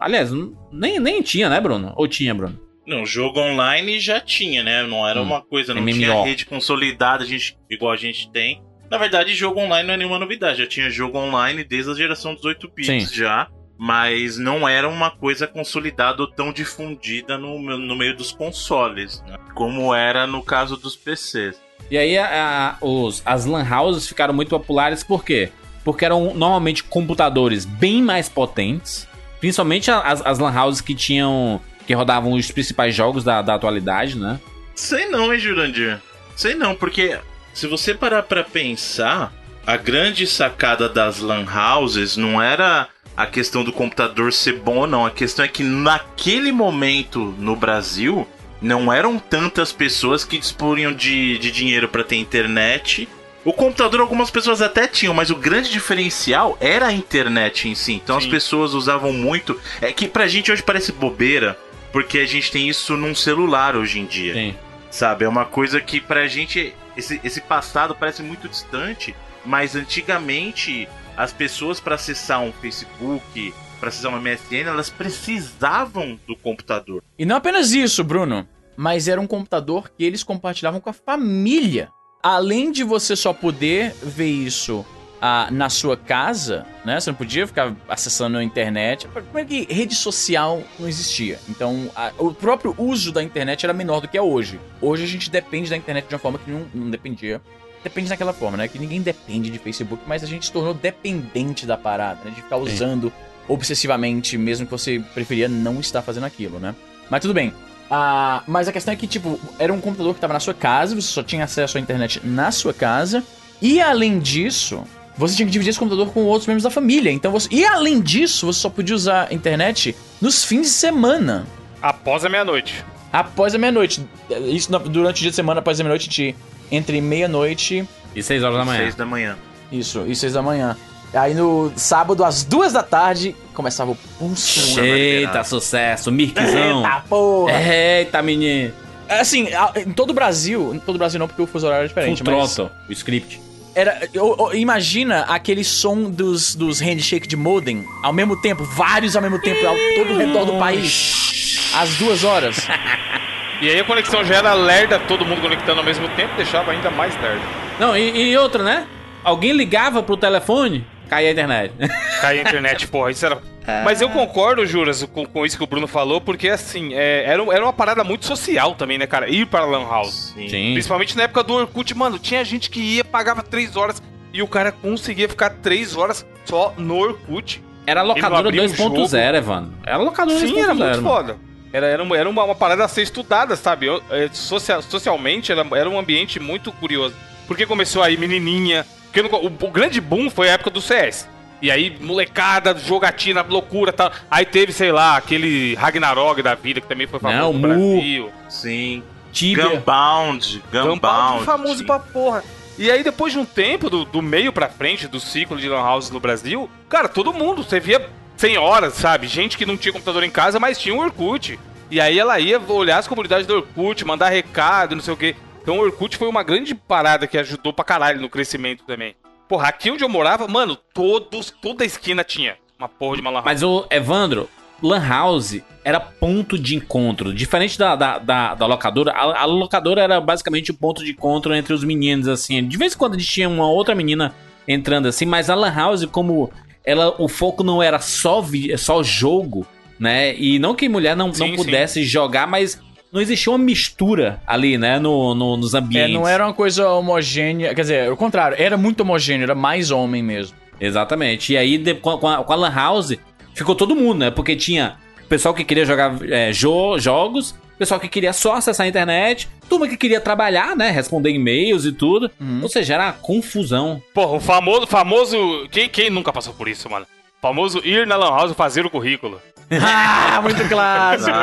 A: Aliás, nem, nem tinha, né, Bruno? Ou tinha, Bruno?
D: Não, jogo online já tinha, né? Não era
A: Hum,
D: uma coisa, não
A: MMO.
D: tinha rede consolidada, a gente, igual a gente tem. Na verdade, jogo online não é nenhuma novidade. Já tinha jogo online desde a geração dos 8 bits
A: Sim.
D: já. Mas não era uma coisa consolidada ou tão difundida no, no meio dos consoles, né? Como era no caso dos PCs.
A: E aí a- a- os, as lan houses ficaram muito populares por quê? Porque eram normalmente computadores bem mais potentes, principalmente as, as lan houses que tinham que rodavam os principais jogos da, da atualidade, né?
D: Sei não, hein, Jurandir? Sei não, porque se você parar pra pensar, a grande sacada das lan houses não era a questão do computador ser bom ou não. A questão é que naquele momento no Brasil não eram tantas pessoas que dispunham de, de dinheiro pra ter internet. O computador algumas pessoas até tinham, mas o grande diferencial era a internet em si. Então as
B: Sim.
D: pessoas usavam muito. É que pra gente hoje parece bobeira, porque a gente tem isso num celular hoje em dia.
A: Sim.
D: Sabe? É uma coisa que pra gente. Esse, esse passado parece muito distante, mas antigamente as pessoas para acessar um Facebook, para acessar uma MSN, elas precisavam do computador.
C: E não apenas isso, Bruno, mas era um computador que eles compartilhavam com a família. Além de você só poder ver isso ah, na sua casa, né? Você não podia ficar acessando a internet. Primeiro que rede social não existia. Então, a- o próprio uso da internet era menor do que é hoje. Hoje a gente depende da internet de uma forma que não, não dependia. Depende daquela forma, né? Que ninguém depende de Facebook, mas a gente se tornou dependente da parada, né? De ficar usando obsessivamente, mesmo que você preferia não estar fazendo aquilo, né? Mas tudo bem. Ah, mas a questão é que, tipo, era um computador que estava na sua casa, você só tinha acesso à internet na sua casa. E além disso, você tinha que dividir esse computador com outros membros da família. Então você... E além disso, você só podia usar a internet nos fins de semana.
B: Após a meia-noite.
C: Após a meia-noite. Isso durante o dia de semana, após a meia-noite, a gente- entre meia-noite.
A: E 6 horas da manhã.
D: Seis da manhã.
C: Isso, e seis da manhã. Aí no sábado, às duas da tarde, começava o pulso.
A: Eita, sucesso, Mirkzão.
C: Eita porra!
A: Eita, menino.
C: Assim, a- em todo o Brasil, em todo o Brasil não, porque o fuso horário é
A: Full
C: diferente, mas
A: Throttle, o script.
C: era, eu- eu- imagina aquele som dos, dos handshake de modem, ao mesmo tempo, vários ao mesmo tempo, ao todo o redor do país, às duas horas. *laughs*
B: E aí a conexão já era lerda, todo mundo conectando ao mesmo tempo, deixava ainda mais lerda.
A: Não, e, e outra, né? Alguém ligava pro telefone, caía a internet. *laughs*
B: Cair a internet, porra, isso era. Mas eu concordo, Juras, com, com isso que o Bruno falou, porque assim, é, era, era uma parada muito social também, né, cara? Ir para a Lan House.
D: Sim.
A: Sim.
B: Principalmente na época do Orkut, mano, tinha gente que ia, pagava três horas e o cara conseguia ficar três horas só no Orkut.
A: Era locadora
B: Ele não abriu um
A: 2.0, Evandro. Era locadora 2.0.
B: Sim, era muito
A: mano.
B: foda. Era, era, uma, era uma, uma parada a ser estudada, sabe? Eu- é, social- socialmente era, era um ambiente muito curioso. Porque começou aí menininha. Porque no- o, o grande boom foi a época do CS. E aí, molecada, jogatina, loucura e tal. Aí teve, sei lá, aquele Ragnarok da vida, que também foi famoso
A: Não,
B: no
A: Mu.
B: Brasil.
D: Sim.
A: Tibia.
D: Gunbound.
B: Gunbound
D: Gunbound.
B: famoso pra porra. E aí, depois de um tempo, do, do meio pra frente do ciclo de Lan House no Brasil, cara, todo mundo, você via 100 horas, sabe? Gente que não tinha computador em casa, mas tinha um Orkut. E aí ela ia olhar as comunidades do Orkut, mandar recado, não sei o quê. Então o Orkut foi uma grande parada que ajudou pra caralho no crescimento também. Porra, aqui onde eu morava, mano, todos, toda esquina tinha uma porra de uma Lan House.
A: Mas o Evandro, Lan House era ponto de encontro. Diferente da, da, da, da locadora, a, a locadora era basicamente o ponto de encontro entre os meninos, assim. De vez em quando a gente tinha uma outra menina entrando assim, mas a Lan House, como ela, o foco não era só, vi, só jogo, né? E não que mulher não,
B: Sim,
A: não pudesse jogar, mas não existia uma mistura ali, né? No, no- nos
C: É,
A: ambientes.
C: não era uma coisa homogênea, quer dizer, o contrário, era muito homogêneo, era mais homem mesmo.
A: Exatamente. E aí, de- com, a, com a- com a Lan House, ficou todo mundo, né? Porque tinha pessoal que queria jogar é, jo- jogos, pessoal que queria só acessar a internet, turma que queria trabalhar, né? Responder e-mails e tudo. Ou seja, era uma confusão.
B: Porra, o famoso, famoso. Quem, quem nunca passou por isso, mano? Famoso ir na Lan House fazer o currículo. *laughs*
C: ah, muito clássico.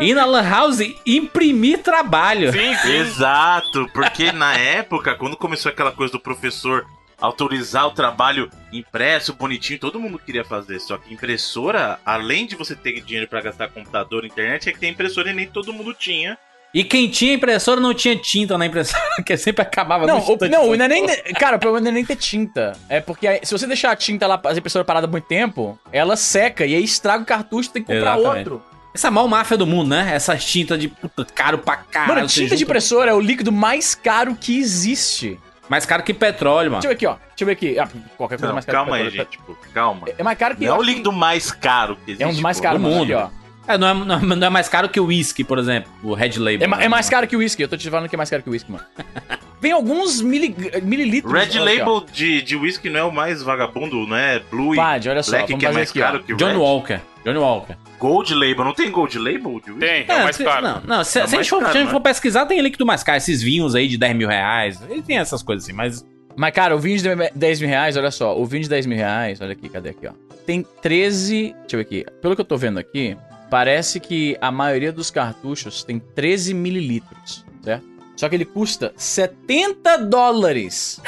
A: Ir na Lan House imprimir trabalho.
B: Sim, sim.
D: Exato, porque na época, quando começou aquela coisa do professor autorizar o trabalho impresso, bonitinho, todo mundo queria fazer. Só que impressora, além de você ter dinheiro pra gastar computador internet, é que tem impressora e nem todo mundo tinha.
A: E quem tinha impressora não tinha tinta na impressora, *laughs* que sempre acabava
C: Não, o, não, não é nem. Cara, o problema não é nem ter tinta. É porque se você deixar a tinta lá, a impressora parada muito tempo, ela seca e aí estraga o cartucho tem que comprar
A: Exatamente.
C: outro.
A: Essa é maior máfia do mundo, né? Essas tintas de puta, caro pra caralho.
C: Mano, tinta de impressora é o líquido mais caro que existe.
A: Mais caro que petróleo, mano.
C: Deixa eu ver aqui, ó. Deixa eu ver aqui. Ah, qualquer coisa
D: Não,
C: mais cara
D: calma
C: que
D: aí,
C: petróleo.
D: gente. Tipo, calma.
C: É mais caro que.
D: Não é o líquido mais caro que existe.
C: É um dos mais caros
A: do
C: do mundo.
A: mundo.
C: Aqui, ó.
A: É, não, é, não, é- não é mais caro que o whisky, por exemplo. O Red Label.
C: É, ma-
A: né?
C: é mais caro que o whisky. Eu tô te falando que é mais caro que o whisky, mano. *laughs* Vem alguns mili, mililitros.
D: Red
C: olha aqui, ó.
D: Label de, de whisky não é o mais vagabundo, não é Blue e
C: Pad, olha só.
D: Black
C: vamos
D: que é
C: fazer
D: mais
C: aqui, ó.
D: caro que o
A: John
D: Red?
A: Walker. Johnny Walker.
D: Gold Label, não tem Gold Label de whisky?
B: Tem, é o mais
A: se-
B: caro.
A: Não, não se,
D: É o
A: se a
D: mais
A: gente for,
D: caro,
A: se a gente
D: né?
A: for pesquisar, tem líquido mais caro. Esses vinhos aí de 10 mil reais. Ele tem essas coisas assim, mas.
C: Mas, cara, o vinho de 10 mil reais, olha só. O vinho de 10 mil reais, olha aqui, cadê aqui, ó. Tem 13. Deixa eu ver aqui. Pelo que eu tô vendo aqui, parece que a maioria dos cartuchos tem 13 mililitros, certo? Só que ele custa 70 dólares.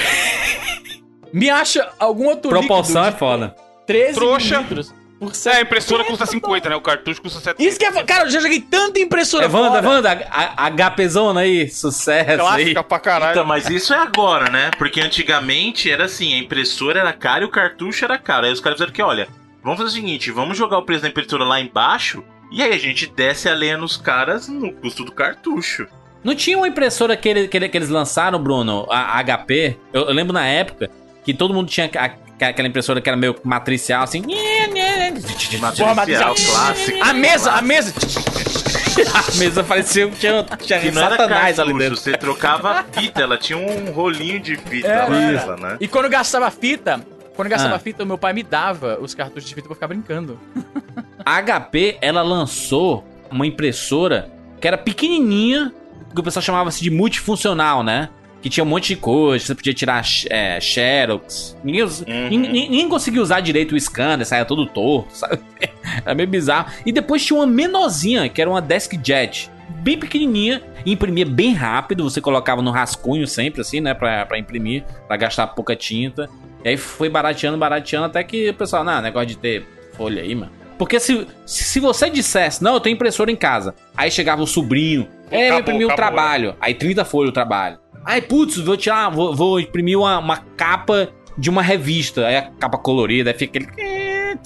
C: *laughs* Me acha algum outro
A: Proporção é
C: líquido de
A: foda.
C: 13
B: Trouxa.
C: mililitros por
B: É, a impressora custa 50, né? O cartucho custa 70.
C: Isso que é. Cara, eu já joguei tanta impressora
A: É Wanda,
C: fora.
A: Wanda, a, a HP Zona aí, sucesso aí.
B: Clássica pra caralho.
D: Então, mas isso é agora, né? Porque antigamente era assim, a impressora era cara e o cartucho era caro. Aí os caras fizeram que, olha, vamos fazer o seguinte, vamos jogar o preço da impressora lá embaixo e aí a gente desce a lenha nos caras no custo do cartucho.
A: Não tinha uma impressora que, ele- que, ele- que eles lançaram, Bruno, a, a HP? Eu, eu lembro na época que todo mundo tinha a- aquela impressora que era meio matricial, assim.
D: Matricial,
C: Matricial.
D: clássico.
C: A mesa, a mesa. *laughs*
A: A mesa parecia que tinha, tinha
D: Que não era
A: satanás ali dentro.
D: você trocava a fita, ela tinha um rolinho de fita
C: É,
D: lá, ela, né?
C: E quando gastava fita, quando eu gastava
A: Ah.
C: fita, o meu pai me dava os cartuchos de fita pra ficar brincando.
A: A HP, ela lançou uma impressora que era pequenininha, que o pessoal chamava assim de multifuncional, né? Que tinha um monte de coisa, você podia tirar é, xerox. Ninguém, us-
D: Uhum.
A: nin- nin- ninguém conseguia usar direito o scanner, saia todo torto, *laughs* sabe? Era meio bizarro. E depois tinha uma menorzinha, que era uma DeskJet. Bem pequenininha, imprimia bem rápido, você colocava no rascunho sempre, assim, né? Pra, pra imprimir, pra gastar pouca tinta. E aí foi barateando, barateando, até que o pessoal, não, negócio de ter folha aí, mano. Porque se, se você dissesse, não, eu tenho impressora em casa, aí chegava o sobrinho, é, eu imprimi o
B: acabou,
A: trabalho, aí 30 folhas o trabalho. Aí, putz, vou tirar, vou, vou imprimir uma, uma capa de uma revista, aí a capa colorida, aí fica aquele.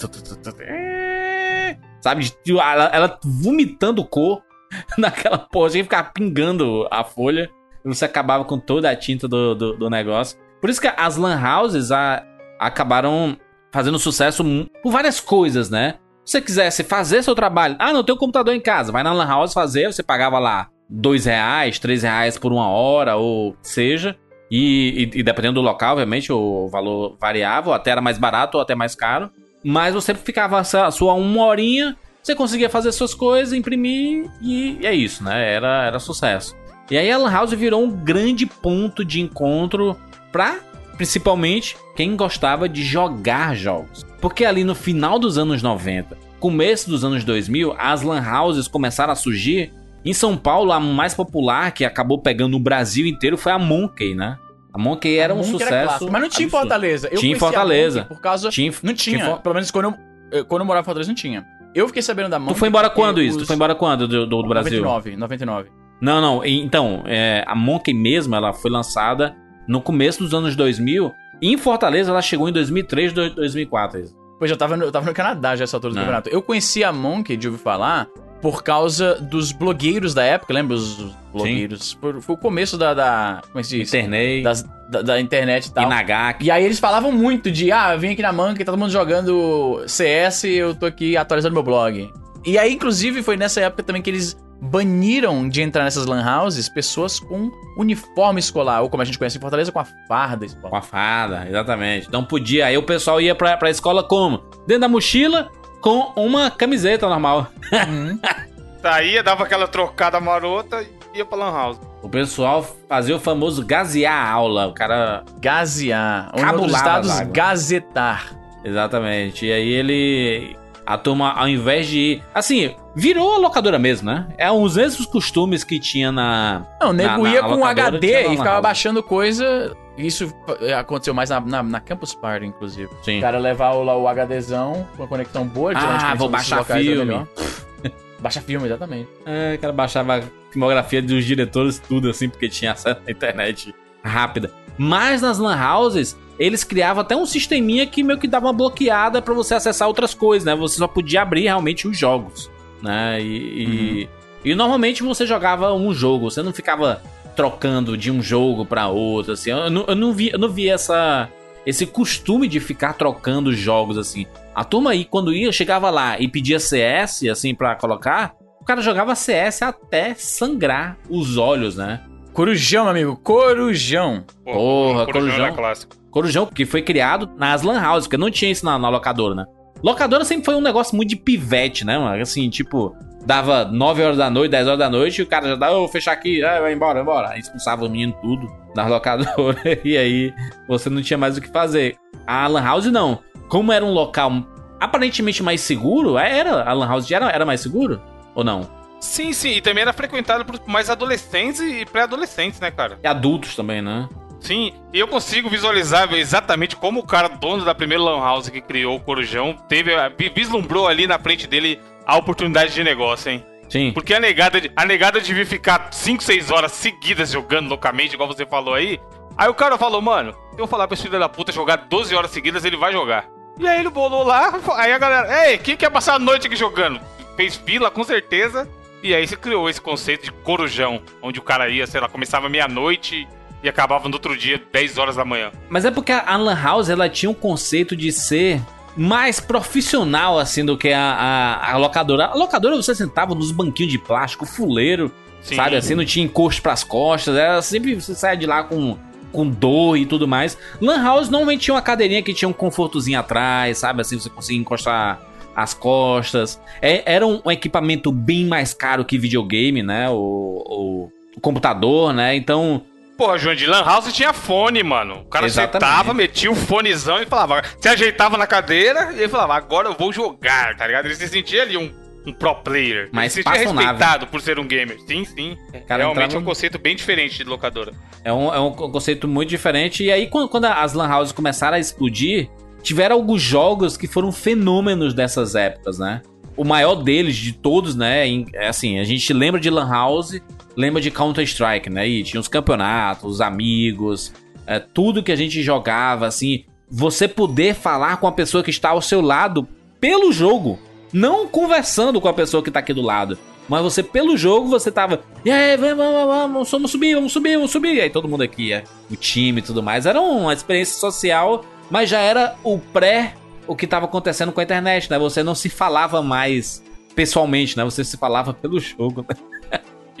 A: Sabe, ela, ela vomitando cor *laughs* naquela porra, tinha que ficar pingando a folha, você acabava com toda a tinta do, do, do negócio. Por isso que as lan houses a- acabaram fazendo sucesso por várias coisas, né? Se você quisesse fazer seu trabalho, ah, não tenho computador em casa, vai na lan house fazer, você pagava lá dois reais, três reais por uma hora, ou seja. E, e- e dependendo do local, obviamente, o valor variava, ou até era mais barato ou até mais caro. Mas você ficava a sua- uma horinha, você conseguia fazer suas coisas, imprimir e é isso, né? Era, era sucesso. E aí a Lan House virou um grande ponto de encontro pra, principalmente, quem gostava de jogar jogos. Porque ali no final dos anos 90, começo dos anos 2000, as Lan Houses começaram a surgir. Em São Paulo, a mais popular, que acabou pegando o Brasil inteiro, foi a Monkey, né? A Monkey era um
C: Monkey
A: sucesso.
C: clássico, mas não tinha em. Fortaleza. Eu
A: Tinha em
C: a
A: Fortaleza.
C: Por causa.
A: Tinha,
C: Não tinha.
A: tinha
C: Pelo menos quando eu, eu- quando eu morava em Fortaleza, não tinha. Eu fiquei sabendo da Monkey.
A: Tu foi embora quando isso? Tu
C: os-
A: foi embora quando do, do Brasil?
C: 99, 99.
A: Não, não. Então, é, a Monkey mesmo, ela foi lançada no começo dos anos 2000. E em Fortaleza, ela chegou em 2003, do- 2004. isso.
C: Pois eu tava no, eu tava no Canadá já essa altura do
A: Não.
C: campeonato. Eu conheci a Monkey, de ouvir falar, por causa dos blogueiros da época, lembra? Os os blogueiros. Por- Foi o começo da. da como é que se diz?
A: Internei,
C: Das- da, da internet e tal.
A: Inagaki.
C: E aí eles falavam muito de, ah, vim aqui na Monkey, tá todo mundo jogando CS e eu tô aqui atualizando meu blog. E aí, inclusive, foi nessa época também que eles baniram de entrar nessas lan houses pessoas com uniforme escolar, ou como a gente conhece em Fortaleza, com a farda escolar.
A: Com a fada, exatamente. Não podia. Aí o pessoal ia pra, pra escola como? Dentro da mochila, com uma camiseta normal.
C: Uhum. *laughs*
B: Saía, dava aquela trocada marota e ia pra Lan House.
A: O pessoal fazia o famoso gazear a aula. O cara.
C: Gazear. Outros
A: Cabulava
C: estados, gazetar.
A: Exatamente. E aí ele A turma, ao invés de. Assim, virou a locadora mesmo, né? É os mesmos costumes que tinha na.
C: Não, o nego
A: Na-
C: ia
A: na
C: com
A: locadora
C: HD e ficava
A: house.
C: baixando coisa. Isso aconteceu mais na, na, na Campus Party, inclusive.
A: Sim.
C: O cara levar o, lá o HDzão com a conexão boa,
A: Ah, vou baixar
C: é
A: filme. *laughs*
C: Baixa filme, exatamente.
A: É, o cara baixava a filmografia dos diretores, tudo assim, porque tinha acesso à internet rápida. Mas nas lan houses, eles criavam até um sisteminha que meio que dava uma bloqueada pra você acessar outras coisas, né? Você só podia abrir realmente os jogos, né? E, e, e normalmente você jogava um jogo, você não ficava trocando de um jogo pra outro, assim. Eu não, eu não vi, eu não vi essa, esse costume de ficar trocando jogos, assim. A turma aí, quando ia, chegava lá e pedia CS, assim, pra colocar, o cara jogava CS até sangrar os olhos, né?
C: Corujão, meu amigo, Corujão.
A: Porra, Corujão.
B: clássico.
A: Corujão, que foi criado nas lan houses, porque não tinha isso na, na locadora, né? Locadora sempre foi um negócio muito de pivete, né, mano? Assim, tipo, dava 9 horas da noite, 10 horas da noite, e o cara já dava, eu vou fechar aqui, ah, vai embora, vai embora. Aí expulsava o menino tudo das locadoras, *laughs* e aí você não tinha mais o que fazer. A lan house não. Como era um local aparentemente mais seguro, é, era, a lan house era, era mais seguro? Ou não?
B: Sim, sim, e também era frequentado por mais adolescentes e pré-adolescentes, né, cara?
A: E adultos também, né?
B: Sim, e eu consigo visualizar exatamente como o cara, dono da primeira Lan House que criou o Corujão, teve, vislumbrou ali na frente dele a oportunidade de negócio, hein?
A: Sim.
B: Porque a negada, a negada devia ficar 5, 6 horas seguidas jogando loucamente, igual você falou aí. Aí o cara falou, mano, eu vou falar pra esse filho da puta jogar 12 horas seguidas, ele vai jogar. E aí ele bolou lá, aí a galera, ei, quem quer passar a noite aqui jogando? Fez fila, com certeza. E aí você criou esse conceito de corujão, onde o cara ia, sei lá, começava meia-noite e acabava no outro dia, 10 horas da manhã.
A: Mas é porque a Lan House ela tinha um conceito de ser mais profissional assim do que a, a, a locadora. A locadora você sentava nos banquinhos de plástico, fuleiro,
B: Sim.
A: sabe? Assim, não tinha encosto pras costas. Era sempre você saia de lá com, com dor e tudo mais. Lan House normalmente tinha uma cadeirinha que tinha um confortozinho atrás, sabe? Assim, você conseguia encostar as costas. É- era um, um equipamento bem mais caro que videogame, né? O, o, o computador, né? Então.
B: Porra, João, de Lan House tinha fone, mano. O cara
A: Exatamente.
B: sentava, metia o fonezão e falava. Se ajeitava na cadeira e ele falava, agora eu vou jogar, tá ligado? Ele se sentia ali um, um pro player.
A: Mais
B: ele se sentia respeitado por ser um gamer. Sim, sim.
A: Cara,
B: Realmente
A: entrava-
B: é um conceito bem diferente de locadora.
A: É um, é um conceito muito diferente. E aí, quando, quando as Lan Houses começaram a explodir, tiveram alguns jogos que foram fenômenos dessas épocas, né? O maior deles, de todos, né? É assim, a gente lembra de Lan House, lembra de Counter-Strike, né? E tinha os campeonatos, os amigos, é, tudo que a gente jogava, assim. Você poder falar com a pessoa que está ao seu lado pelo jogo. Não conversando com a pessoa que tá aqui do lado. Mas você, pelo jogo, você tava. E aí, vamos, vamos, vamos, vamos subir, vamos subir, vamos subir. E aí todo mundo aqui, é, o time e tudo mais. Era uma experiência social, mas já era o pré o que tava acontecendo com a internet, né? Você não se falava mais pessoalmente, né? Você se falava pelo jogo. né?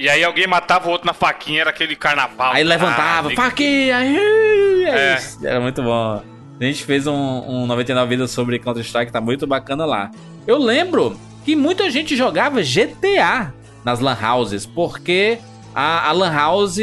B: E aí alguém matava o outro na faquinha, era aquele carnaval.
A: Aí levantava,
B: Ah,
A: faquinha, é
B: É.
A: Era muito bom. A gente fez um, um 99 vidas sobre Counter-Strike, tá muito bacana lá. Eu lembro que muita gente jogava GTA nas Lan Houses, porque a, a Lan House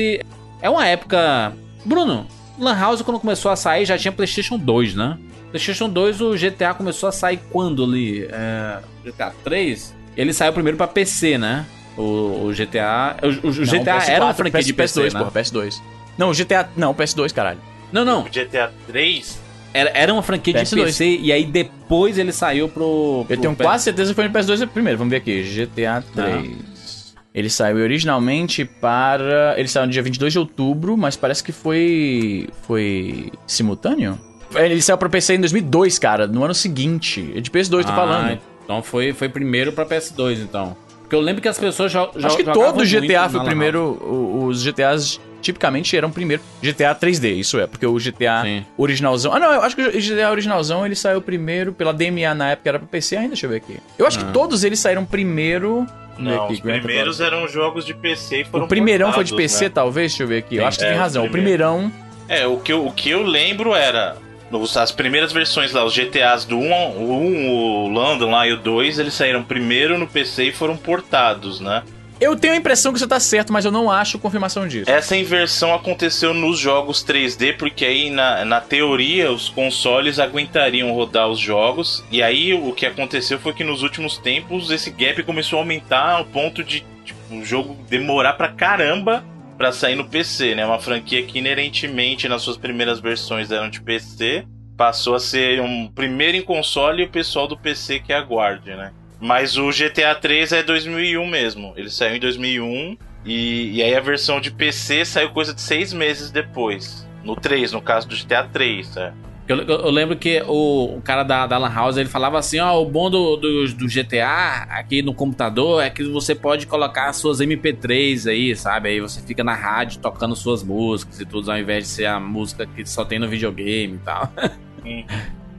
A: é uma época. Bruno, Lan House quando começou a sair já tinha PlayStation 2, né? PlayStation 2, o GTA começou a sair quando ali? É, GTA 3? Ele saiu primeiro pra PC, né? O, o GTA. O, o
C: Não,
A: GTA
C: PS4,
A: era uma franquia de PC,
C: PS2,
A: né?
C: porra, PS2. Não, o GTA. Não, PS2, caralho.
A: Não, não.
D: O GTA 3
A: Era, era uma franquia de
C: PS2.
A: PC e aí depois ele saiu pro.
C: Eu
A: pro
C: tenho
A: P-
C: quase certeza que foi no PS2 primeiro. Vamos ver aqui. GTA 3. Ele saiu originalmente para. Ele saiu no dia 22 de outubro, mas parece que foi. Foi. simultâneo? Ele saiu pra PC em 2002, cara, no ano seguinte. É de PS2, tô
A: Ah,
C: falando.
A: Então foi, foi primeiro pra PS2, então. Porque eu lembro que as pessoas jo jo
C: Acho que todo GTA foi o primeiro. Os GTAs tipicamente eram primeiro. GTA 3D, isso é, porque o GTA
A: Sim.
C: originalzão. Ah, não, eu acho que o GTA originalzão ele saiu primeiro pela DMA na época, era pra PC ainda, deixa eu ver aqui. Eu acho
A: Ah.
C: que todos eles saíram primeiro.
D: Não,
C: aqui,
D: os primeiros eram jogos de PC e foram
C: O primeirão foi de PC,
D: né?
C: talvez? Deixa eu ver aqui. Eu acho que
D: É,
C: tem razão. O primeirão.
D: É, o que, eu, o que eu lembro era. Os- As primeiras versões lá, os GTAs do 1, o 1, o London lá e o 2, eles saíram primeiro no PC e foram portados, né?
C: Eu tenho a impressão que você tá certo, mas eu não acho confirmação disso.
D: Essa inversão aconteceu nos jogos 3D, porque aí na, na teoria os consoles aguentariam rodar os jogos. E aí o que aconteceu foi que nos últimos tempos esse gap começou a aumentar ao ponto de tipo, o jogo demorar pra caramba pra sair no PC, né? Uma franquia que inerentemente nas suas primeiras versões eram de PC, passou a ser um primeiro em console e o pessoal do PC que aguarde, né? Mas o GTA 3 é 2001 mesmo. Ele saiu em 2001 e, e aí a versão de PC saiu coisa de seis meses depois. No 3, no caso do GTA 3, é.
A: Eu, eu- eu lembro que o, o cara da, da Lan House ele falava assim: ó, o bom do, do, do GTA aqui no computador é que você pode colocar suas MP3 aí, sabe? Aí você fica na rádio tocando suas músicas e tudo, ao invés de ser a música que só tem no videogame e tal. *laughs*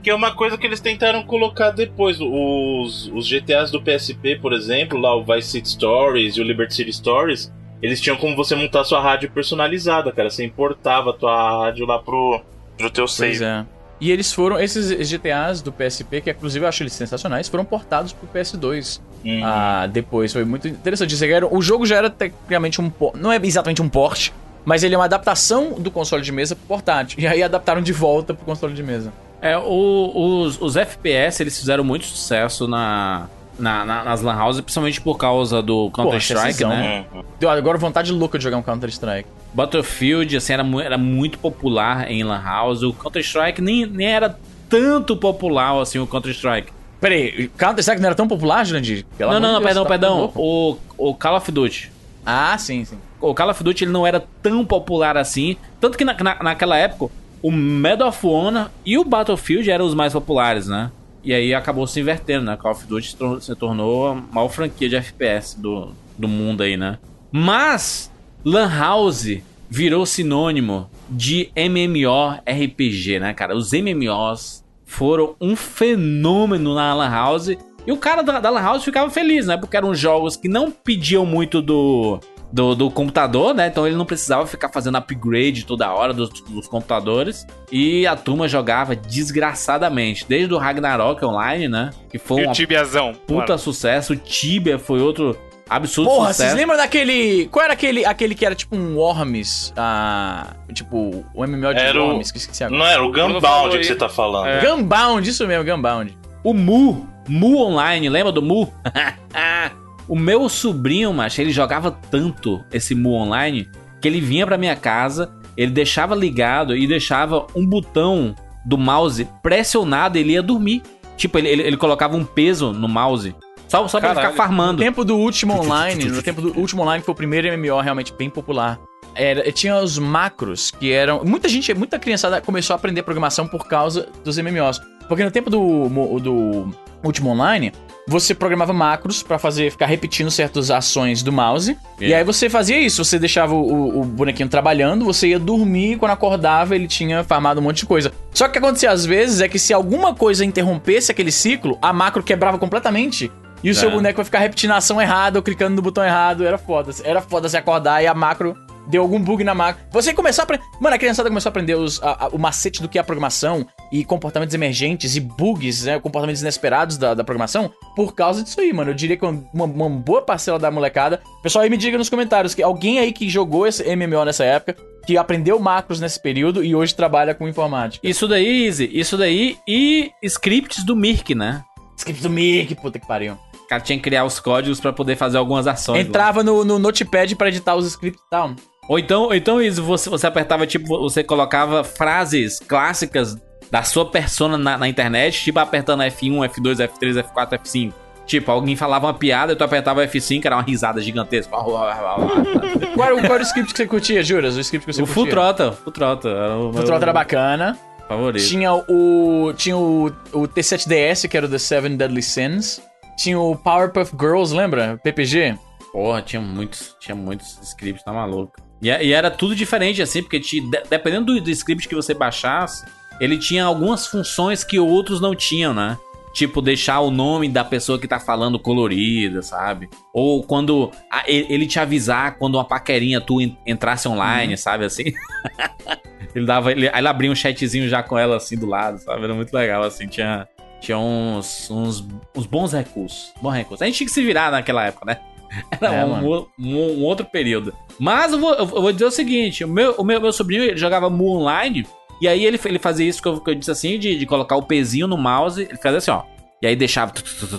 D: Que é uma coisa que eles tentaram colocar depois. Os, os GTAs do PSP, por exemplo, lá o Vice City Stories e o Liberty City Stories, eles tinham como você montar sua rádio personalizada, cara. Você importava a tua rádio lá pro, pro teu
C: Pois
D: save.
C: é. E eles foram, esses GTAs do PSP, que inclusive eu acho eles sensacionais, foram portados pro PS2
D: Uhum.
C: ah, depois. Foi muito interessante. O jogo já era tecnicamente um. Não é exatamente um porte, mas ele é uma adaptação do console de mesa pro portátil. E aí adaptaram de volta pro console de mesa.
A: É, o- os, os FPS eles fizeram muito sucesso na, na- na- nas Lan House, principalmente por causa do Counter-Strike, né?
D: Uhum.
C: Deu agora vontade louca de jogar um Counter-Strike.
A: Battlefield, assim, era, era muito popular em Lan House. O Counter-Strike nem, nem era tanto popular assim, o Counter-Strike.
C: Peraí, Counter-Strike não era tão popular, Jurandir? Pelo
A: Não, não, não,
C: Deus,
A: perdão,
C: tá
A: perdão. O, o Call of Duty.
C: Ah, sim, sim.
A: O Call of Duty ele não era tão popular assim. Tanto que na, na- naquela época, o Medal of Honor e o Battlefield eram os mais populares, né? E aí acabou se invertendo, né? Call of Duty se tor- se tornou a maior franquia de FPS do, do mundo aí, né? Mas Lan House virou sinônimo de MMORPG, né, cara? Os MMOs foram um fenômeno na Lan House. E o cara da, da Lan House ficava feliz, né? Porque eram jogos que não pediam muito do, do, do computador, né? Então ele não precisava ficar fazendo upgrade toda hora dos, dos computadores. E a turma jogava desgraçadamente. Desde o Ragnarok Online, né? Que foi um
B: o Tibiazão.
A: puta sucesso. O Tibia foi outro absurdo
C: Porra,
A: sucesso.
C: vocês lembram daquele. Qual era aquele, aquele que era tipo um Worms? Ah, tipo, o MMO de
D: Era o-
C: Worms, que eu esqueci agora.
D: Não era o Gunbound que você tá falando.
B: É.
C: Gunbound, isso mesmo, Gunbound.
A: O Mu, Mu Online, lembra do Mu? *laughs* o meu sobrinho, macho, ele jogava tanto esse Mu Online que ele vinha pra minha casa, ele deixava ligado e deixava um botão do mouse pressionado, ele ia dormir. Tipo, ele, ele, ele colocava um peso no mouse, só, só pra ele
B: Caralho.
A: ficar
C: No
A: farmando.
C: tempo do último *laughs* online, no tempo do último online, que foi o primeiro MMO realmente bem popular. Era, tinha os macros, que eram. Muita gente, muita criançada começou a aprender programação por causa dos MMOs. Porque no tempo do, do último online, você programava macros pra fazer ficar repetindo certas ações do mouse. E
A: É.
C: aí você fazia isso, você deixava o, o bonequinho trabalhando, você ia dormir e quando acordava ele tinha farmado um monte de coisa. Só que o que acontecia às vezes é que se alguma coisa interrompesse aquele ciclo, a macro quebrava completamente. E o seu
A: É.
C: boneco vai ficar repetindo a ação errada ou clicando no botão errado. Era foda. Era foda se acordar e a macro deu algum bug na macro. Você começou a aprender. Mano, a criançada começou a aprender os- a- a- o macete do que é a programação e comportamentos emergentes e bugs, né? Comportamentos inesperados da, da programação por causa disso aí, mano. Eu diria que uma, uma boa parcela da molecada. Pessoal, aí me diga nos comentários que alguém aí que jogou esse MMO nessa época, que aprendeu macros nesse período e hoje trabalha com informática.
A: Isso daí, Easy, isso daí e scripts do Mirk, né?
C: Script do Mickey, puta que pariu.
A: O cara tinha que criar os códigos pra poder fazer algumas ações.
C: Entrava no, no Notepad pra editar os scripts e tal.
A: Ou então, ou então isso, você, você apertava, tipo, você colocava frases clássicas da sua persona na, na internet, tipo apertando F1, F2, F3, F4, F5. Tipo, alguém falava uma piada tu apertava F5, era uma risada gigantesca. *laughs*
C: Qual era, o- qual era o script que você curtia, Juras? O script que você
A: o
C: curtia?
A: Full Throttle, Full Throttle era o
C: Full Throttle era bacana.
A: favorito.
C: Tinha o. Tinha o, o T7DS, que era o The Seven Deadly Sins. Tinha o Powerpuff Girls, lembra? PPG.
A: Porra, tinha muitos, tinha muitos scripts, tá maluco. E, e era tudo diferente, assim, porque te- de- dependendo do, do script que você baixasse, ele tinha algumas funções que outros não tinham, né? Tipo, deixar o nome da pessoa que tá falando colorida, sabe? Ou quando a- ele te avisar quando uma paquerinha tu en- entrasse online, sabe assim? *laughs* ele dava. Ele, aí ele abria um chatzinho já com ela assim do lado, sabe? Era muito legal, assim, tinha. Tinha uns, uns, uns bons recursos. Bons recursos. A gente tinha que se virar naquela época, né? *laughs* Era
C: É,
A: um, um- um outro período. Mas eu vou, eu vou dizer o seguinte: o meu, o meu, meu sobrinho ele jogava Mu Online. E aí ele, ele fazia isso que eu, que eu disse assim: de, de colocar o pezinho no mouse. Ele fazia assim, ó. E aí deixava.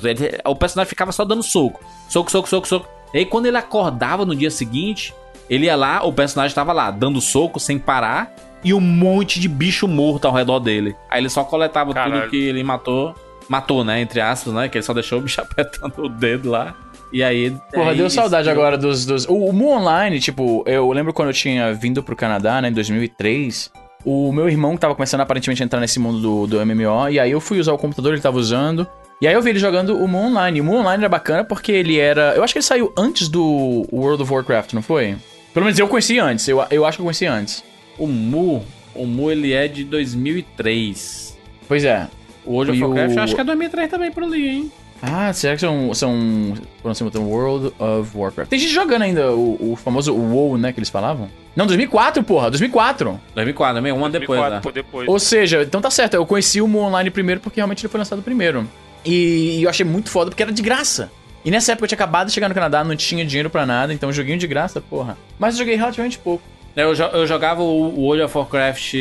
A: ele- o personagem ficava só dando soco. Soco, soco, soco, soco. E aí quando ele acordava no dia seguinte, ele ia lá, o personagem tava lá, dando soco sem parar. E um monte de bicho morto ao redor dele. Aí ele só coletava tudo
B: Caralho.
A: que ele matou. Matou, né? Entre aspas, né? Que ele só deixou o bicho *laughs* apertando o dedo lá. E aí.
C: Porra,
A: aí
C: deu saudade
A: esse-
C: agora dos. dos... O, o Mu Online, tipo, eu lembro quando eu tinha vindo pro Canadá, né, em 2003. O meu irmão tava começando aparentemente a entrar nesse mundo do, do MMO. E aí eu fui usar o computador, ele tava usando. E aí eu vi ele jogando o Mu Online. O Mu Online era bacana porque ele era. Eu acho que ele saiu antes do World of Warcraft, não foi? Pelo menos eu conheci antes. Eu, eu acho que eu conheci antes.
A: O Mu, o Mu ele é de 2003.
C: Pois é.
A: O World of Warcraft
C: o-
A: eu acho que é 2003 também por ali, hein?
C: Ah, será que são. são foram assim, botando World of Warcraft? Tem gente jogando ainda o, o famoso WoW, né? Que eles falavam? Não, 2004, porra, 2004.
A: 2004 também, um ano depois,
B: 2004,
A: né?
B: depois.
C: Ou seja, então tá certo, eu conheci o Mu Online primeiro porque realmente ele foi lançado primeiro. E eu achei muito foda porque era de graça. E nessa época eu tinha acabado de chegar no Canadá, não tinha dinheiro pra nada, então joguinho de graça, porra. Mas eu joguei relativamente pouco.
A: Eu, jo- eu jogava o World of Warcraft.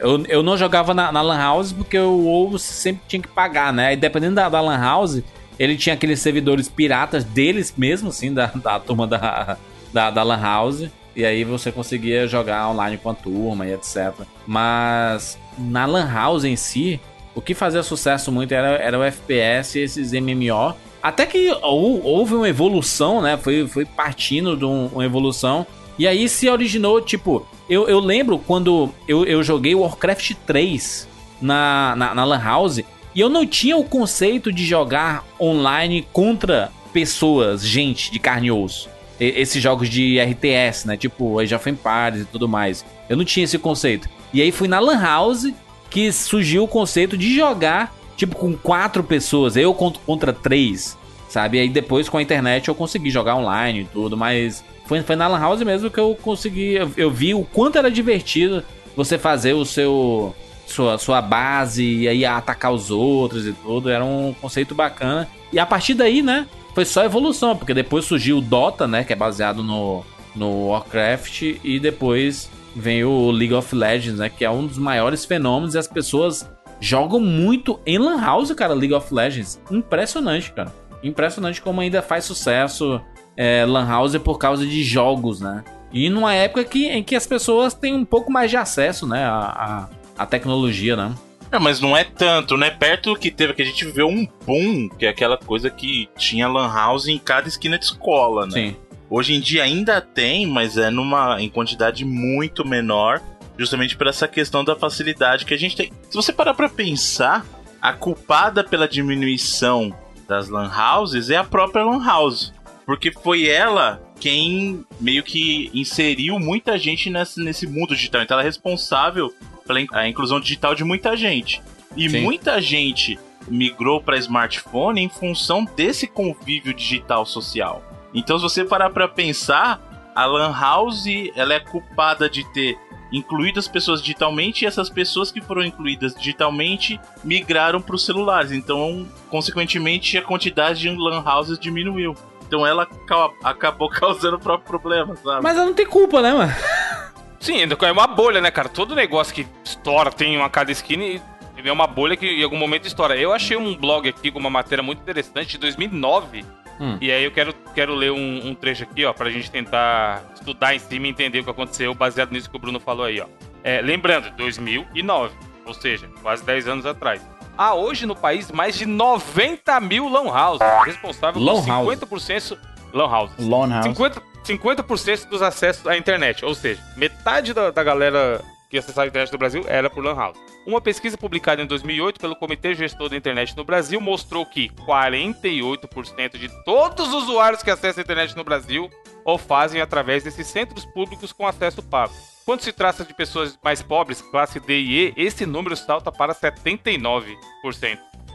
A: Eu, eu não jogava na, na Lan House porque o WoW sempre tinha que pagar, né? E dependendo da, da Lan House, ele tinha aqueles servidores piratas deles mesmo, assim, da, da turma da, da, da Lan House. E aí você conseguia jogar online com a turma e etc. Mas na Lan House em si, o que fazia sucesso muito era, era o FPS e esses MMO. Até que hou- houve uma evolução, né? Foi, foi partindo de um- uma evolução. E aí se originou, tipo, eu, eu lembro quando eu, eu joguei Warcraft 3 na, na, na Lan House e eu não tinha o conceito de jogar online contra pessoas, gente de carne e osso. E- Esses jogos de RTS, né? Tipo, Age of Empires e tudo mais. Eu não tinha esse conceito. E aí fui na Lan House que surgiu o conceito de jogar, tipo, com quatro pessoas, eu contra, contra três, sabe? E aí depois com a internet eu consegui jogar online e tudo, mas foi, foi na Lan House mesmo que eu consegui. Eu, eu vi o quanto era divertido você fazer o seu. Sua, sua base e aí atacar os outros e tudo. Era um conceito bacana. E a partir daí, né? Foi só evolução, porque depois surgiu o Dota, né? Que é baseado no, no Warcraft. E depois vem o League of Legends, né? Que é um dos maiores fenômenos e as pessoas jogam muito em Lan House, cara, League of Legends. Impressionante, cara. Impressionante como ainda faz sucesso é, Lan House por causa de jogos, né? E numa época que, em que as pessoas têm um pouco mais de acesso, né? A, a, a tecnologia, né?
D: É, mas não é tanto, né? Perto que teve, que a gente vê um boom, que é aquela coisa que tinha lan house em cada esquina de escola, né?
A: Sim.
D: Hoje em dia ainda tem, mas é numa em quantidade muito menor, justamente por essa questão da facilidade que a gente tem. Se você parar pra pensar, a culpada pela diminuição das lan houses é a própria lan house, porque foi ela quem meio que inseriu muita gente nesse, nesse mundo digital. Então ela é responsável pela a inclusão digital de muita gente. E
A: Sim.
D: muita gente migrou para smartphone em função desse convívio digital social. Então, se você parar para pensar, a Lan House ela é culpada de ter incluído as pessoas digitalmente e essas pessoas que foram incluídas digitalmente migraram para os celulares. Então, consequentemente, a quantidade de Lan Houses diminuiu. Então, ela ca- acabou *laughs* causando o próprio problema, sabe?
A: Mas ela não tem culpa, né, mano?
B: Sim, é uma bolha, né, cara? Todo negócio que estoura tem uma cada esquina e é uma bolha que em algum momento estoura. Eu achei um blog aqui com uma matéria muito interessante de 2009.
A: Hum.
B: E aí eu quero, quero ler um, um trecho aqui, ó, pra gente tentar estudar em cima e entender o que aconteceu baseado nisso que o Bruno falou aí, ó. É, lembrando, 2009, ou seja, quase 10 anos atrás. Há hoje no país mais de 90 mil lan houses, responsável por
A: house.
B: 50% lan houses.
C: Lone House.
B: 50%, 50% dos acessos à internet, ou seja, metade da, da galera que acessava a internet do Brasil era por Lan House. Uma pesquisa publicada em 2008 pelo Comitê Gestor da Internet no Brasil mostrou que 48% de todos os usuários que acessam a internet no Brasil o fazem através desses centros públicos com acesso pago. Quando se trata de pessoas mais pobres, classe D e E, esse número salta para 79%.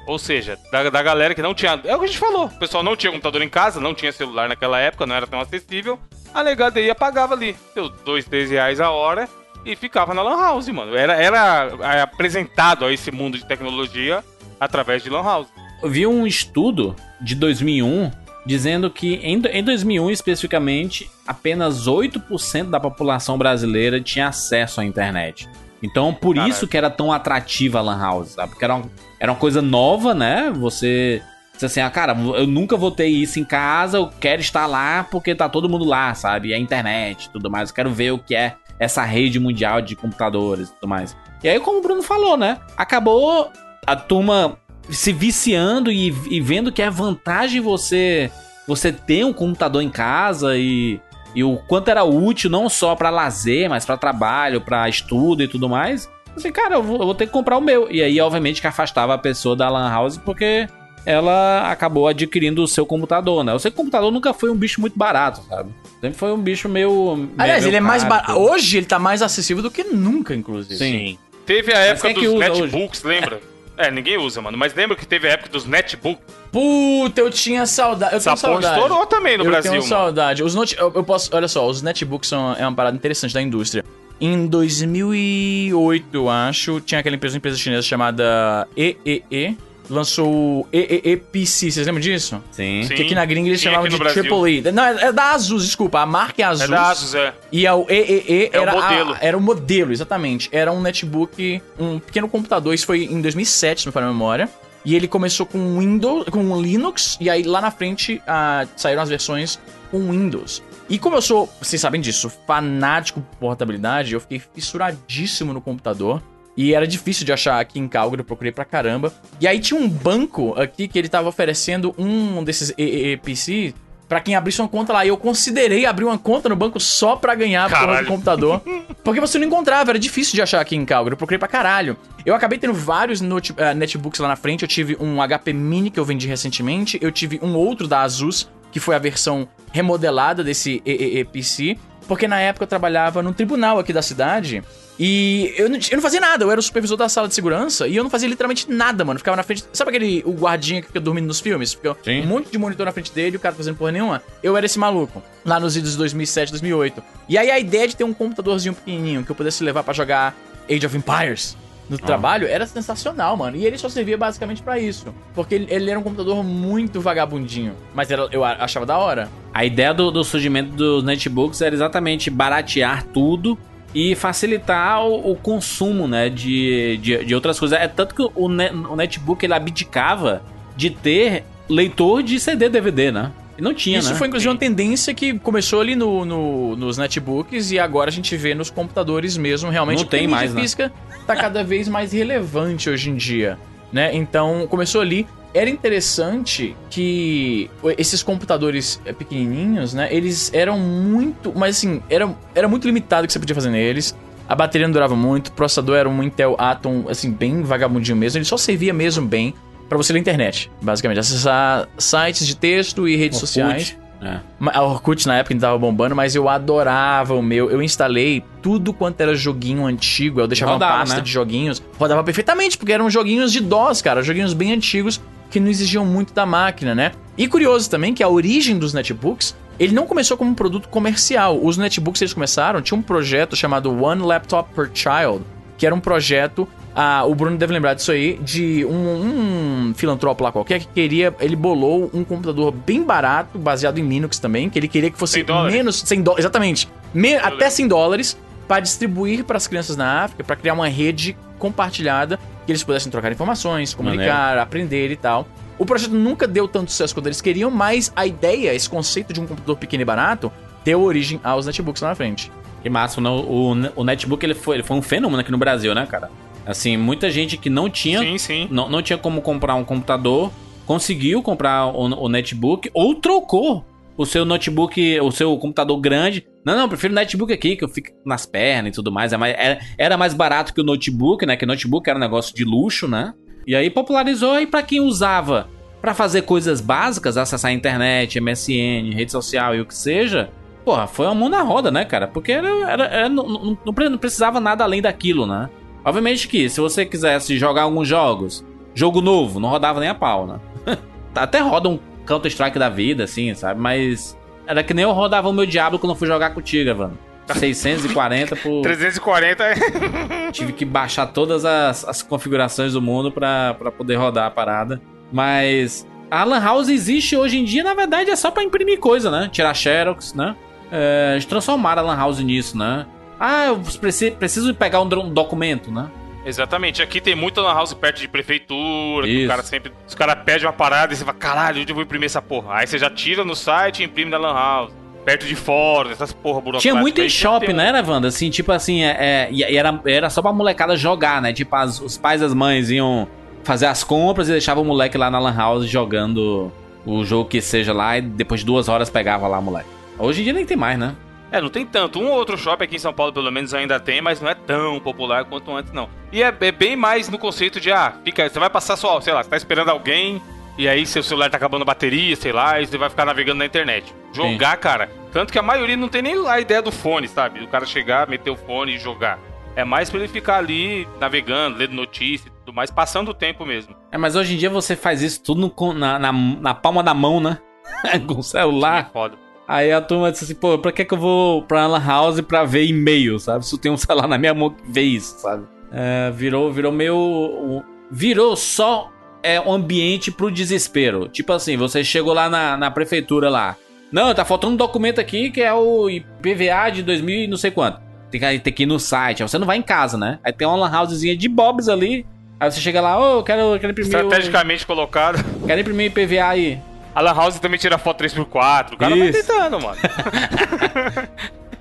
B: Ou seja, da, da galera que não tinha. É o que a gente falou. O pessoal não tinha computador em casa, não tinha celular naquela época, não era tão acessível. A legada ia pagava ali seus 2, 3 reais a hora e ficava na Lan House, mano. Era, era apresentado a esse mundo de tecnologia através de Lan House.
A: Eu vi um estudo de 2001 dizendo que em, em 2001 especificamente, apenas 8% da população brasileira tinha acesso à internet. Então, por
B: Caralho.
A: isso que era tão atrativa a Lan House, sabe? Porque era uma, era uma coisa nova, né? Você. Você assim, ah, cara, eu nunca vou ter isso em casa, eu quero estar lá porque tá todo mundo lá, sabe? E a internet e tudo mais. Eu quero ver o que é essa rede mundial de computadores e tudo mais. E aí, como o Bruno falou, né? Acabou a turma se viciando e, e vendo que é vantagem você você ter um computador em casa e, e o quanto era útil não só pra lazer, mas pra trabalho, pra estudo e tudo mais. Assim, cara, eu vou, eu vou ter que comprar o meu. E aí, obviamente, que afastava a pessoa da Lan House porque ela acabou adquirindo o seu computador, né? O seu computador nunca foi um bicho muito barato, sabe? Sempre foi um bicho meio. meio-
C: Aliás,
A: meio
C: ele é mais
A: caro,
C: barato. Hoje ele tá mais acessível do que nunca, inclusive.
A: Sim.
B: Teve a época
A: é
B: dos netbooks, lembra? *laughs* É, ninguém usa, mano. Mas lembra que teve a época dos netbooks?
C: Puta, eu tinha saudade. Eu
B: Essa
C: tenho saudade.
B: estourou também no
C: eu
B: Brasil,
C: tenho
B: mano.
C: saudade. Os note... eu, eu posso, olha só, os netbooks são é uma parada interessante da indústria. Em 2008, eu acho, tinha aquela empresa, uma empresa chinesa chamada EEE, lançou o EEE PC, vocês lembram disso?
A: Sim.
B: Sim.
C: Que aqui na gringa eles chamavam de E. Não, é é da Asus, desculpa, a marca é Asus.
B: É da Asus, é.
C: E a- o EEE
B: É o
C: era, a-
B: modelo.
C: era o modelo, exatamente. Era um netbook, um pequeno computador. Isso foi em 2007, se não me falha a memória. E ele começou com Windows, com Linux, e aí lá na frente ah, saíram as versões com Windows. E como eu sou, vocês sabem disso, fanático por portabilidade, eu fiquei fissuradíssimo no computador. E era difícil de achar aqui em Calgary, eu procurei pra caramba. E aí tinha um banco aqui que ele tava oferecendo um desses EEPC pra quem abrisse uma conta lá. E eu considerei abrir uma conta no banco só pra ganhar a porra do computador. *laughs* Porque você não encontrava, era difícil de achar aqui em Calgary. Eu procurei pra caralho. Eu acabei tendo vários eh, netbooks lá na frente. Eu tive um HP Mini que eu vendi recentemente. Eu tive um outro da Asus, que foi a versão remodelada desse EEPC. Porque na época eu trabalhava no tribunal aqui da cidade. E eu não, eu não fazia nada, eu era o supervisor da sala de segurança e eu não fazia literalmente nada, mano. Ficava na frente. Sabe aquele o guardinha que fica dormindo nos filmes? Fica
A: Sim.
C: um monte de monitor na frente dele, o cara fazendo porra nenhuma. Eu era esse maluco, lá nos idos de 2007, 2008. E aí a ideia de ter um computadorzinho pequenininho que eu pudesse levar pra jogar Age of Empires no trabalho era sensacional, mano. E ele só servia basicamente pra isso. Porque ele, ele era um computador muito vagabundinho. Mas era, eu achava da hora.
A: A ideia do, do surgimento dos netbooks era exatamente baratear tudo e facilitar o, o consumo, né, de, de, de outras coisas. É tanto que o, ne- o netbook ele abdicava de ter leitor de CD DVD, né? E não tinha,
C: Isso
A: né?
C: foi inclusive uma tendência que começou ali no, no- nos netbooks e agora a gente vê nos computadores mesmo, realmente.
A: Não tem mais, né?
C: física tá cada vez mais relevante hoje em dia, né? Então, começou ali. Era interessante que esses computadores eh, pequenininhos, né? Eles eram muito, mas assim, era, era muito limitado o que você podia fazer neles. A bateria não durava muito, o processador era um Intel Atom, assim, bem vagabundinho mesmo. Ele só servia mesmo bem pra você ler internet, basicamente. Acessar sites de texto e redes
A: Orkut.
C: sociais.
A: É.
C: A Orkut na época ainda tava bombando, mas eu adorava o meu. Eu instalei tudo quanto era joguinho antigo. Eu deixava
A: Rodava,
C: uma pasta
A: né?
C: de joguinhos. Rodava perfeitamente, porque eram joguinhos de DOS, cara. Joguinhos bem antigos que não exigiam muito da máquina, né? E curioso também que a origem dos netbooks. Ele não começou como um produto comercial. Os netbooks eles começaram, tinha um projeto chamado One Laptop per Child, que era um projeto ah, o Bruno deve lembrar disso aí, de um, um filantropo lá qualquer que queria. Ele bolou um computador bem barato, baseado em Linux também, que ele queria que fosse
B: 100 dólares.
C: menos. 100 dólares. Exatamente. Me- até
B: lembro.
C: 100 dólares para distribuir para as crianças na África, para criar uma rede compartilhada que eles pudessem trocar informações, comunicar, aprender e tal. O projeto nunca deu tanto sucesso quanto eles queriam, mas a ideia, esse conceito de um computador pequeno e barato, deu origem aos netbooks lá na frente.
A: Que massa, né? o, o netbook ele foi, ele foi um fenômeno aqui no Brasil, né, cara? Assim, muita gente que não tinha
B: Sim, sim.
A: não, não tinha como comprar um computador, conseguiu comprar o, o netbook ou trocou o seu notebook, o seu computador grande. Não, não, prefiro o netbook aqui, que eu fico nas pernas e tudo mais. É mais- era, era mais barato que o notebook, né? Que o notebook era um negócio de luxo, né? E aí popularizou e pra quem usava pra fazer coisas básicas, acessar a internet, MSN, rede social e o que seja, porra, foi uma mão na roda, né, cara? Porque era, era- era- não, não- não precisava nada além daquilo, né? Obviamente que se você quisesse jogar alguns jogos, jogo novo, não rodava nem a pau, né? *laughs* Até roda um Counter-Strike da vida, assim, sabe? Mas era que nem eu rodava o meu Diablo quando eu fui jogar com o Tiga, mano. 640 por.
B: 340 é.
A: Tive que baixar todas as, as configurações do mundo pra, pra poder rodar a parada. Mas. A Lan House existe hoje em dia, na verdade, é só pra imprimir coisa, né? Tirar xerox, né? É, eles transformaram a Lan House nisso, né? Ah, eu preci- preciso pegar um, um documento, né?
B: Exatamente. Aqui tem muita lan house perto de prefeitura, o cara sempre. Os caras pedem uma parada e você fala, caralho, onde eu vou imprimir essa porra? Aí você já tira no site e imprime na lan house. Perto de fora, essas porra burocráticas.
A: Tinha muito em shopping, né, né, Wanda? Assim, tipo assim, é, é- e era, era só pra molecada jogar, né? Tipo, as- os pais e as mães iam fazer as compras e deixavam o moleque lá na Lan House jogando o jogo que seja lá e depois de duas horas pegava lá o moleque. Hoje em dia nem tem mais, né?
B: É, não tem tanto. Um ou outro shopping aqui em São Paulo, pelo menos, ainda tem, mas não é tão popular quanto antes, não. E é, é bem mais no conceito de, ah, fica, você vai passar só, sei lá, você tá esperando alguém, e aí seu celular tá acabando a bateria, sei lá, e você vai ficar navegando na internet. Jogar, cara. Tanto que a maioria não tem nem a ideia do fone, sabe? O cara chegar, meter o fone e jogar. É mais pra ele ficar ali navegando, lendo notícias e tudo mais, passando o tempo mesmo.
A: É, mas hoje em dia você faz isso tudo no na, na, na palma da mão, né? *laughs* Com o celular.
B: É foda.
A: Aí a turma disse assim, pô, pra que que eu vou pra Lan House pra ver e-mail, sabe? Se eu tenho um celular na minha mão que vê isso, sabe? É, virou, virou meio... o- Virou só é, um ambiente pro desespero. Tipo assim, você chegou lá na, na prefeitura lá. Não, tá faltando um documento aqui que é o IPVA de 2000 e não sei quanto. Tem que, tem que ir no site. Aí você não vai em casa, né? Aí tem uma lan housezinha de bobs ali. Aí você chega lá, ô, eu quero, eu quero imprimir o,
B: Estrategicamente colocado.
A: quero imprimir o IPVA aí.
B: A Lan House também tira foto 3x4. O cara vai
A: Isso.
B: tentando, mano. *laughs*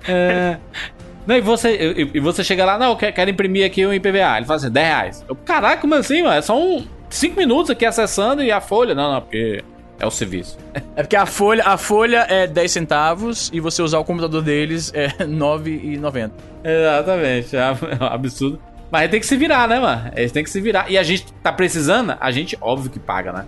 A: É. Não, e você, e, e você chega lá, não, eu que- quero imprimir aqui o IPVA. Ele fala assim, 10 reais. Eu, Caraca, como assim, mano? É só um 5 minutos aqui acessando e a folha. Não, não, porque é o serviço.
C: É porque a folha, a folha é 10 centavos e você usar o computador deles é *laughs* 9,90.
A: Exatamente, é um *laughs* absurdo. Mas aí tem que se virar, né, mano? Eles têm que se virar. E a gente tá precisando, a gente, óbvio que paga, né?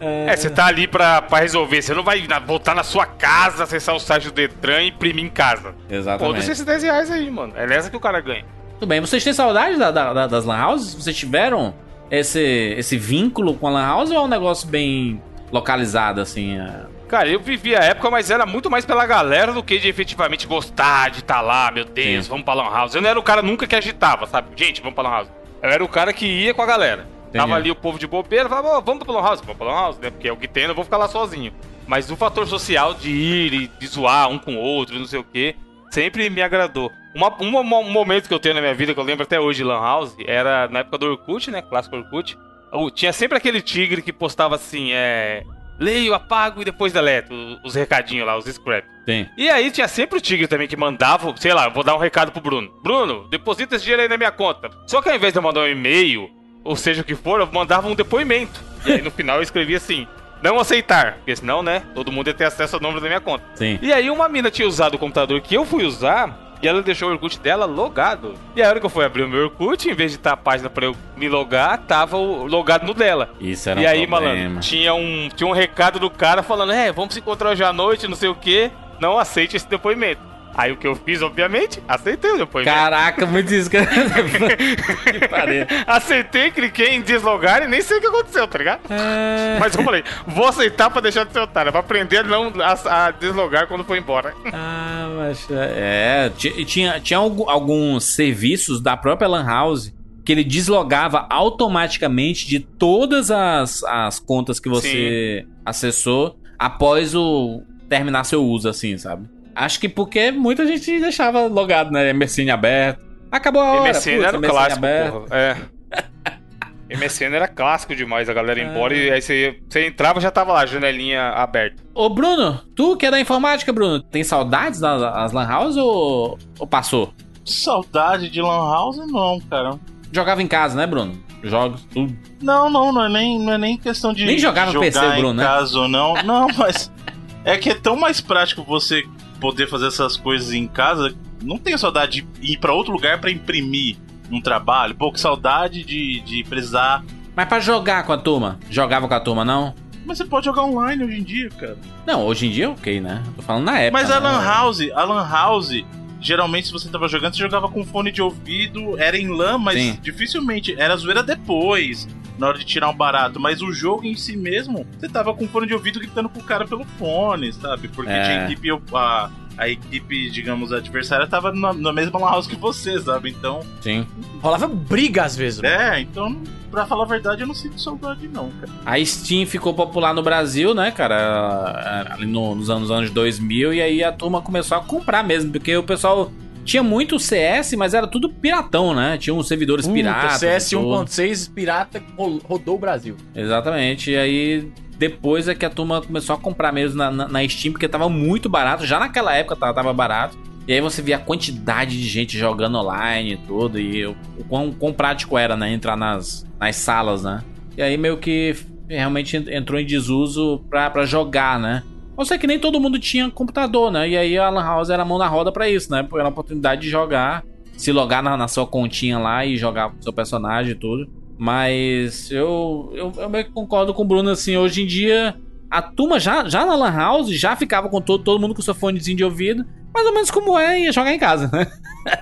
B: É, você tá ali pra, pra resolver. Você não vai voltar na sua casa, acessar o site do Detran e imprimir em casa.
A: Exatamente.
B: Foda-se esses 10 reais aí, mano. É nessa que o cara ganha.
A: Tudo bem, vocês têm saudade da- da- da- das lan houses? Vocês tiveram esse, esse vínculo com a lan house ou é um negócio bem localizado, assim? é?
B: Cara, eu vivi a época, mas era muito mais pela galera do que de efetivamente gostar de estar lá, meu Deus,
A: Sim.
B: vamos pra Lan House. Eu não era o cara nunca que agitava, sabe? Gente, vamos pra Lan House. Eu era o cara que ia com a galera. Tava ali o povo de bobeira, falava, "Ô, vamos pra Lan House, vamos pra Lan House, né? Porque é o que tem, eu não vou ficar lá sozinho. Mas o fator social de ir e de zoar um com o outro, não sei o quê, sempre me agradou. Uma- um, mo- um momento que eu tenho na minha vida, que eu lembro até hoje de Lan House, era na época do Orkut, né? Clássico Orkut. Eu- Tinha sempre aquele tigre que postava assim, é. Leio, apago e depois deleto os recadinhos lá, os scrap.
A: Tem.
B: E aí tinha sempre o tigre também que mandava, sei lá, vou dar um recado pro Bruno. Bruno, deposita esse dinheiro aí na minha conta. Só que ao invés de eu mandar um e-mail, ou seja o que for, eu mandava um depoimento. E aí no final eu escrevia assim, não aceitar, porque senão, né, todo mundo ia ter acesso ao número da minha conta.
A: Sim.
B: E aí uma mina tinha usado o computador que eu fui usar e ela deixou o Orkut dela logado. E a hora que eu fui abrir o meu Orkut, em vez de estar a página pra eu me logar, tava o- logado no dela.
A: Isso era
B: e
A: um
B: aí,
A: problema.
B: malandro, tinha um, tinha um recado do cara falando: É, vamos se encontrar hoje à noite, não sei o que. Não aceite esse depoimento. Aí o que eu fiz, obviamente, aceitei o depoimento.
A: Caraca, muito *laughs* isso. *laughs* que pariu.
B: Aceitei, cliquei em deslogar e nem sei o que aconteceu, tá ligado?
A: É.
B: Mas eu falei, vou aceitar pra deixar de ser otário, pra aprender a não a, a deslogar quando for embora.
A: Ah, mas. É, ti- tinha, tinha algu- alguns serviços da própria Lan House que ele deslogava automaticamente de todas as, as contas que você acessou após o terminar seu uso, assim, sabe? Acho que porque muita gente deixava logado, né? MSN aberto. Acabou a hora.
B: MSN
A: putz,
B: era o clássico,
A: aberto.
B: porra. É. *laughs* MSN era clássico demais, a galera ia embora e aí você, você entrava e já tava lá, janelinha aberta.
A: Ô, Bruno, tu que é da informática, Bruno, tem saudades das, das Lan House ou, ou passou?
D: Saudade de Lan House, não, cara.
A: Jogava em casa, né, Bruno? Jogos, tudo.
D: Não, não, não é nem, não é nem questão de
A: Nem jogar no
D: jogar
A: PC,
D: em
A: Bruno, né?
D: casa ou não. Não, mas é que é tão mais prático você poder fazer essas coisas em casa. Não tenho saudade de ir pra outro lugar pra imprimir um trabalho. Pô, que saudade de, de precisar.
A: Mas pra jogar com a turma? Jogava com a turma, não?
D: Mas você pode jogar online hoje em dia, cara.
A: Não, hoje em dia ok, né? Tô falando na época.
D: Mas a
A: né?
D: Lan House, a Lan House, geralmente se você tava jogando, você jogava com fone de ouvido, era em LAN, mas
A: Sim.
D: dificilmente era zoeira depois, na hora de tirar um barato. Mas o jogo em si mesmo, você tava com fone de ouvido gritando pro cara pelo fone, sabe? Porque
A: É.
D: tinha equipe, a, a equipe, digamos, adversária tava na, na mesma house que você, sabe? Então,
A: Sim.
C: Rolava briga às vezes. mano.
D: é, então, pra falar a verdade, eu não sinto saudade, não, cara.
A: A Steam ficou popular no Brasil, né, cara? Ali no- nos anos, anos 2000, e aí a turma começou a comprar mesmo, porque o pessoal tinha muito CS, mas era tudo piratão, né? Tinha uns servidores
C: Puta,
A: piratas.
C: CS
A: e tudo.
C: 1.6 pirata ro- rodou o Brasil.
A: Exatamente. E aí depois é que a turma começou a comprar mesmo na, na- na Steam, porque tava muito barato. Já naquela época tava, tava barato. E aí você via a quantidade de gente jogando online e tudo. E o, quão, quão prático era, né? Entrar nas, nas salas, né? E aí meio que realmente en- entrou em desuso pra, pra jogar, né? Eu sei que nem todo mundo tinha computador, né? E aí a Lan House era a mão na roda pra isso, né? Era uma oportunidade de jogar, se logar na, na sua continha lá e jogar seu personagem e tudo. Mas eu, eu, eu meio que concordo com o Bruno, assim, hoje em dia a turma já, já na Lan House já ficava com todo, todo mundo com seu fonezinho de ouvido, mais ou menos como é ia jogar em casa, né?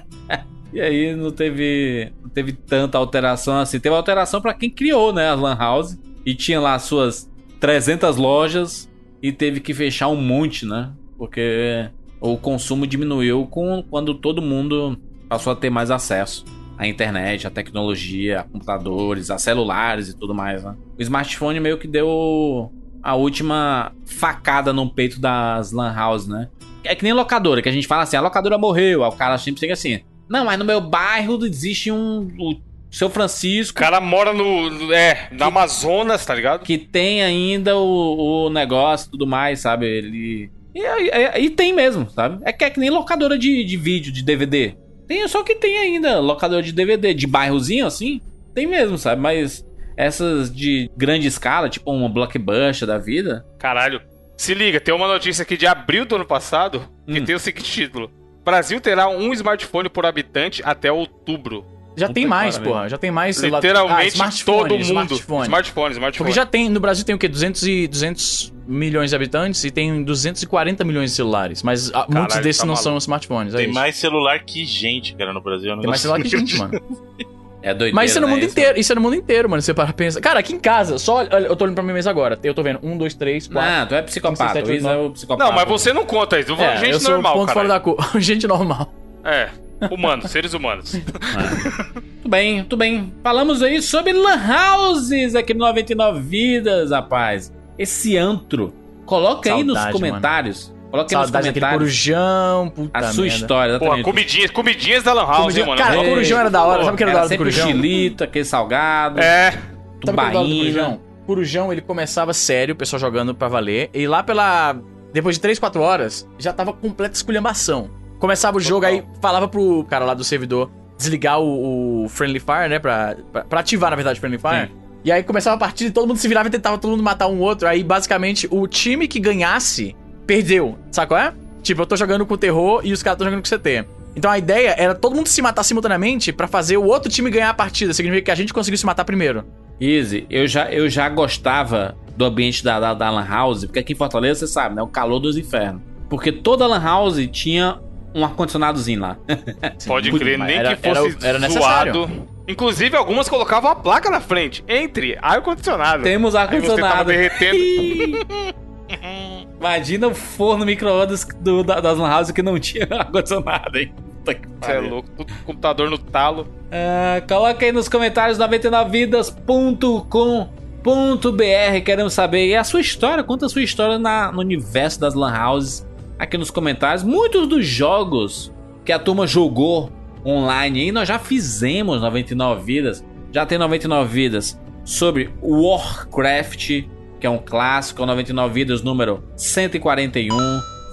A: *laughs* e aí não teve, não teve tanta alteração assim. Teve alteração pra quem criou, né, a Lan House e tinha lá suas 300 lojas e teve que fechar um monte, né? Porque o consumo diminuiu com quando todo mundo passou a ter mais acesso à internet, à tecnologia, a computadores, a celulares e tudo mais, né? O smartphone meio que deu a última facada no peito das lan house, né? É que nem locadora, que a gente fala assim, a locadora morreu, o cara sempre chega assim, não, mas no meu bairro existe um... O seu
B: O
A: Francisco
B: cara mora no. É, na Amazonas, tá ligado?
A: que tem ainda o, o negócio e tudo mais, sabe? Ele. E, e- e tem mesmo, sabe? É que é que nem locadora de, de vídeo, de DVD. Tem só que tem ainda locadora de DVD, de bairrozinho assim. Tem mesmo, sabe? Mas essas de grande escala, tipo uma blockbuster da vida.
B: Caralho. Se liga, tem uma notícia aqui de abril do ano passado que
A: Hum.
B: tem o seguinte título: Brasil terá um smartphone por habitante até outubro.
C: Já
A: Puta
C: tem mais,
A: pariu.
C: porra. Já tem mais. sei lá-
B: Literalmente
C: Ah, smartphone,
B: todo mundo.
C: Smartphone.
B: Smartphone, smartphone.
C: Porque já tem, no Brasil tem o quê? 200, e, 200 milhões de habitantes e tem 240 milhões de celulares. Mas ah, muitos desses
B: tá
C: não
B: maluco.
C: são smartphones. É
D: Tem
C: isso.
D: mais celular que gente, cara, no Brasil. é um
C: Tem mais celular que *laughs* gente, mano.
A: É doideira,
C: Mas isso é no
A: né?
C: mundo inteiro. Isso é no mundo inteiro, mano. Você para pra pensar. Cara, aqui em casa, só. olha, Eu tô olhando pra minha mesa agora. Eu tô vendo. Um, dois, três, quatro.
A: Não, tu é psicopata.
C: Cinco, seis,
A: o Luiz
C: sete,
A: é
C: oito,
A: o psicopata.
B: Não, mas você não conta isso.
C: É,
B: gente
C: eu sou
B: normal,
C: o ponto
B: cara.
C: fora da cor. *laughs* gente normal.
B: É. Humanos, seres humanos.
A: Tudo bem, tudo bem. Falamos aí sobre Lan Houses aqui no 99 Vidas, rapaz. Esse antro. Coloca aí nos comentários. Coloca aí nos comentários
C: corujão. Puta
A: a sua
C: merda.
A: história. Exatamente.
B: comidinhas, comidinhas da Lan House,
C: Comidinha-
B: hein, mano?
C: Cara, o corujão era da hora. Sabe o que era da hora do
A: sempre o
C: corujão?
A: chilito, aquele salgado,
B: É.
C: Era
A: tubaína.
C: Corujão? Corujão, ele começava sério, o pessoal jogando pra valer. E lá pela. Depois de 3, 4 horas, já tava completa esculhambação. Começava o jogo, aí falava pro cara lá do servidor desligar o, o Friendly Fire, né? Pra, pra, pra ativar, na verdade, o Friendly Fire.
A: Sim.
C: E aí começava a partida e todo mundo se virava e tentava todo mundo matar um outro. Aí, basicamente, o time que ganhasse, perdeu. Sabe qual é? Tipo, eu tô jogando com o terror e os caras estão jogando com o CT. Então a ideia era todo mundo se matar simultaneamente pra fazer o outro time ganhar a partida. Significa que a gente conseguiu se matar primeiro.
A: Easy, eu já, eu já gostava do ambiente da, da, da Lan House, porque aqui em Fortaleza, você sabe, né? O calor dos infernos. Porque toda Lan House tinha um ar-condicionadozinho lá. *laughs*
B: Pode
C: Muito,
B: crer, nem
C: era-
B: que fosse
C: era- era necessário.
B: zoado. Inclusive, algumas colocavam a placa na frente, entre ar-condicionado.
A: Temos ar-condicionado.
B: derretendo. *laughs*
A: Imagina o forno micro-ondas do- da- das Lan House que não tinha *laughs* ar-condicionado, hein? Puta que
B: Você é louco, tudo com computador no talo.
A: Ah, coloca aí nos comentários 99vidas.com.br. Queremos saber e a sua história. Conta a sua história na- no universo das Lan Houses aqui nos comentários. Muitos dos jogos que a turma jogou online aí, nós já fizemos 99 vidas. Já tem 99 vidas sobre Warcraft, que é um clássico, 99 vidas número 141.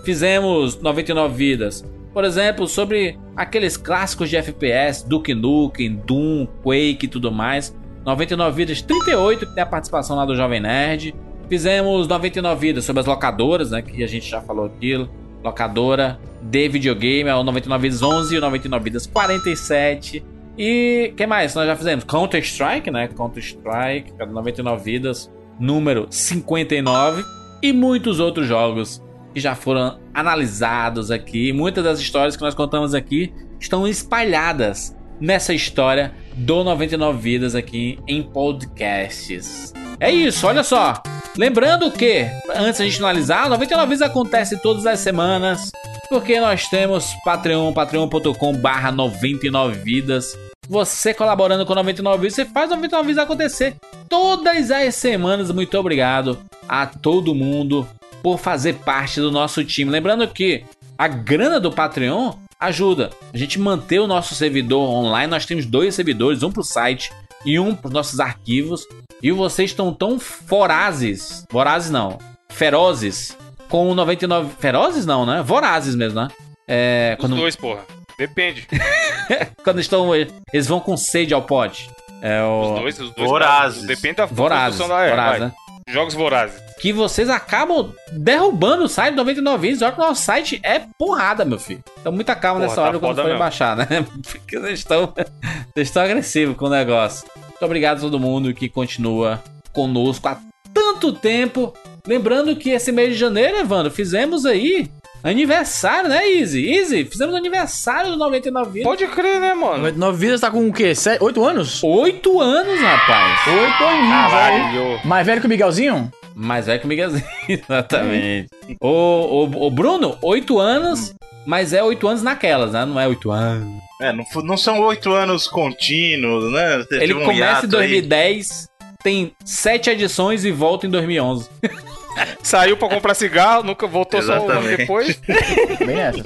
A: Fizemos 99 vidas por exemplo, sobre aqueles clássicos de FPS, Duke Nukem, Doom, Quake e tudo mais. 99 Vidas 38, que tem a participação lá do Jovem Nerd. Fizemos 99 Vidas sobre as locadoras, né, que a gente já falou aquilo. Locadora de videogame, é o 99 Vidas 11 e o 99 Vidas 47. E que mais nós já fizemos? Counter Strike, né? Counter Strike, que é do 99 Vidas, número 59. E muitos outros jogos que já foram analisados aqui. Muitas das histórias que nós contamos aqui estão espalhadas nessa história do 99 Vidas aqui em podcasts. É isso, olha só. Lembrando que, antes a gente finalizar, 99 Vidas acontece todas as semanas porque nós temos Patreon, patreon.com barra 99 vidas. Você colaborando com 99 vidas, você faz 99 vidas acontecer todas as semanas. Muito obrigado a todo mundo por fazer parte do nosso time. Lembrando que a grana do Patreon ajuda a gente manter o nosso servidor online. Nós temos dois servidores, um pro site e um pros nossos arquivos. E vocês estão tão vorazes, vorazes não, ferozes com o 99 ferozes não, né? Vorazes mesmo, né? É,
B: Os
A: quando,
B: dois, porra. Depende. *laughs*
A: quando estão eles vão com sede ao pote. É
B: Os
A: o
B: dois, os dois.
D: Vorazes.
B: Depende da
A: vorazes,
B: da é,
A: vorazes,
B: vai.
A: né?
B: Jogos vorazes.
A: que vocês acabam derrubando o site do 99 vidas. Olha que o nosso site é porrada, meu filho. Então, muita calma
B: Porra,
A: nessa
B: tá
A: hora quando forem baixar, né? *laughs* Porque vocês estão, *laughs* vocês estão agressivos com o negócio. Muito obrigado a todo mundo que continua conosco há tanto tempo. Lembrando que esse mês de janeiro, Evandro, fizemos aí aniversário, né, Easy? Easy, fizemos aniversário do 99 vidas.
B: Pode crer, né, mano?
G: 99 vidas tá com o quê? 8 anos?
A: Oito anos, rapaz.
G: 8 aninhos, aí.
B: Caralho.
G: Mais velho que o Miguelzinho?
A: Mais velho que o Miguelzinho, *laughs* exatamente. O, o, o Bruno, oito anos, mas é oito anos naquelas, né? Não é oito anos.
D: É, não, não são oito anos contínuos, né? Teve
A: Ele
D: um
A: começa em
D: hiato aí.
A: 2010, tem sete edições e volta em 2011. *laughs*
B: Saiu pra comprar cigarro, nunca voltou só um ano
D: Exatamente.
B: depois. *laughs*
G: Bem nessa.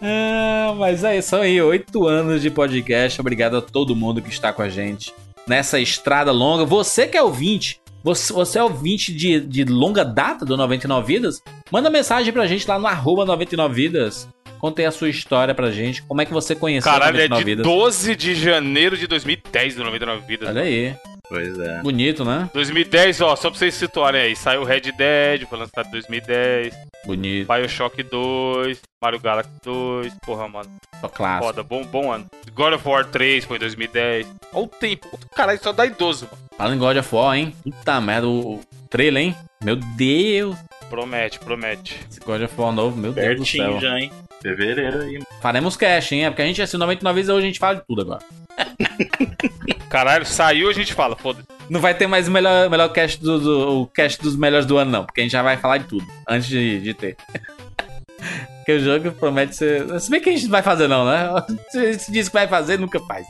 A: Ah, mas é isso aí, oito anos de podcast. Obrigado a todo mundo que está com a gente nessa estrada longa. Você que é ouvinte, você, você é ouvinte de, de longa data do 99 Vidas, manda mensagem pra gente lá no arroba 99 Vidas. Conte a sua história pra gente. Como é que você conheceu
B: Caralho, é
A: 99
B: de
A: Vidas?
B: 12 de janeiro de 2010 do 99 Vidas.
A: Olha aí.
D: Pois é.
A: Bonito, né?
B: 2010, ó, só pra vocês situarem aí. Saiu Red Dead, foi lançado em 2010.
A: Bonito.
B: Bioshock 2, Mario Galaxy 2. Porra, mano.
A: Só clássico.
B: Foda, bom, bom ano. God of War 3 foi em 2010. Olha o tempo. Caralho, só dá idoso, mano.
A: Fala em God of War, hein? Puta merda, o o trailer, hein? Meu Deus.
B: Promete, promete.
A: Esse God of War novo, meu Deus do céu.
D: Pertinho já, hein? Fevereiro aí.
A: Faremos cash, hein? É porque a gente, assim, 99 vezes hoje a gente fala de tudo agora. *laughs*
B: Caralho, saiu a gente fala, foda-se.
A: Não vai ter mais o melhor, melhor cast, do, do- o cast dos melhores do ano, não. Porque a gente já vai falar de tudo antes de, de ter. *laughs* porque o jogo promete ser. Se bem que a gente não vai fazer, não, né? *laughs* Se, diz que vai fazer, nunca faz.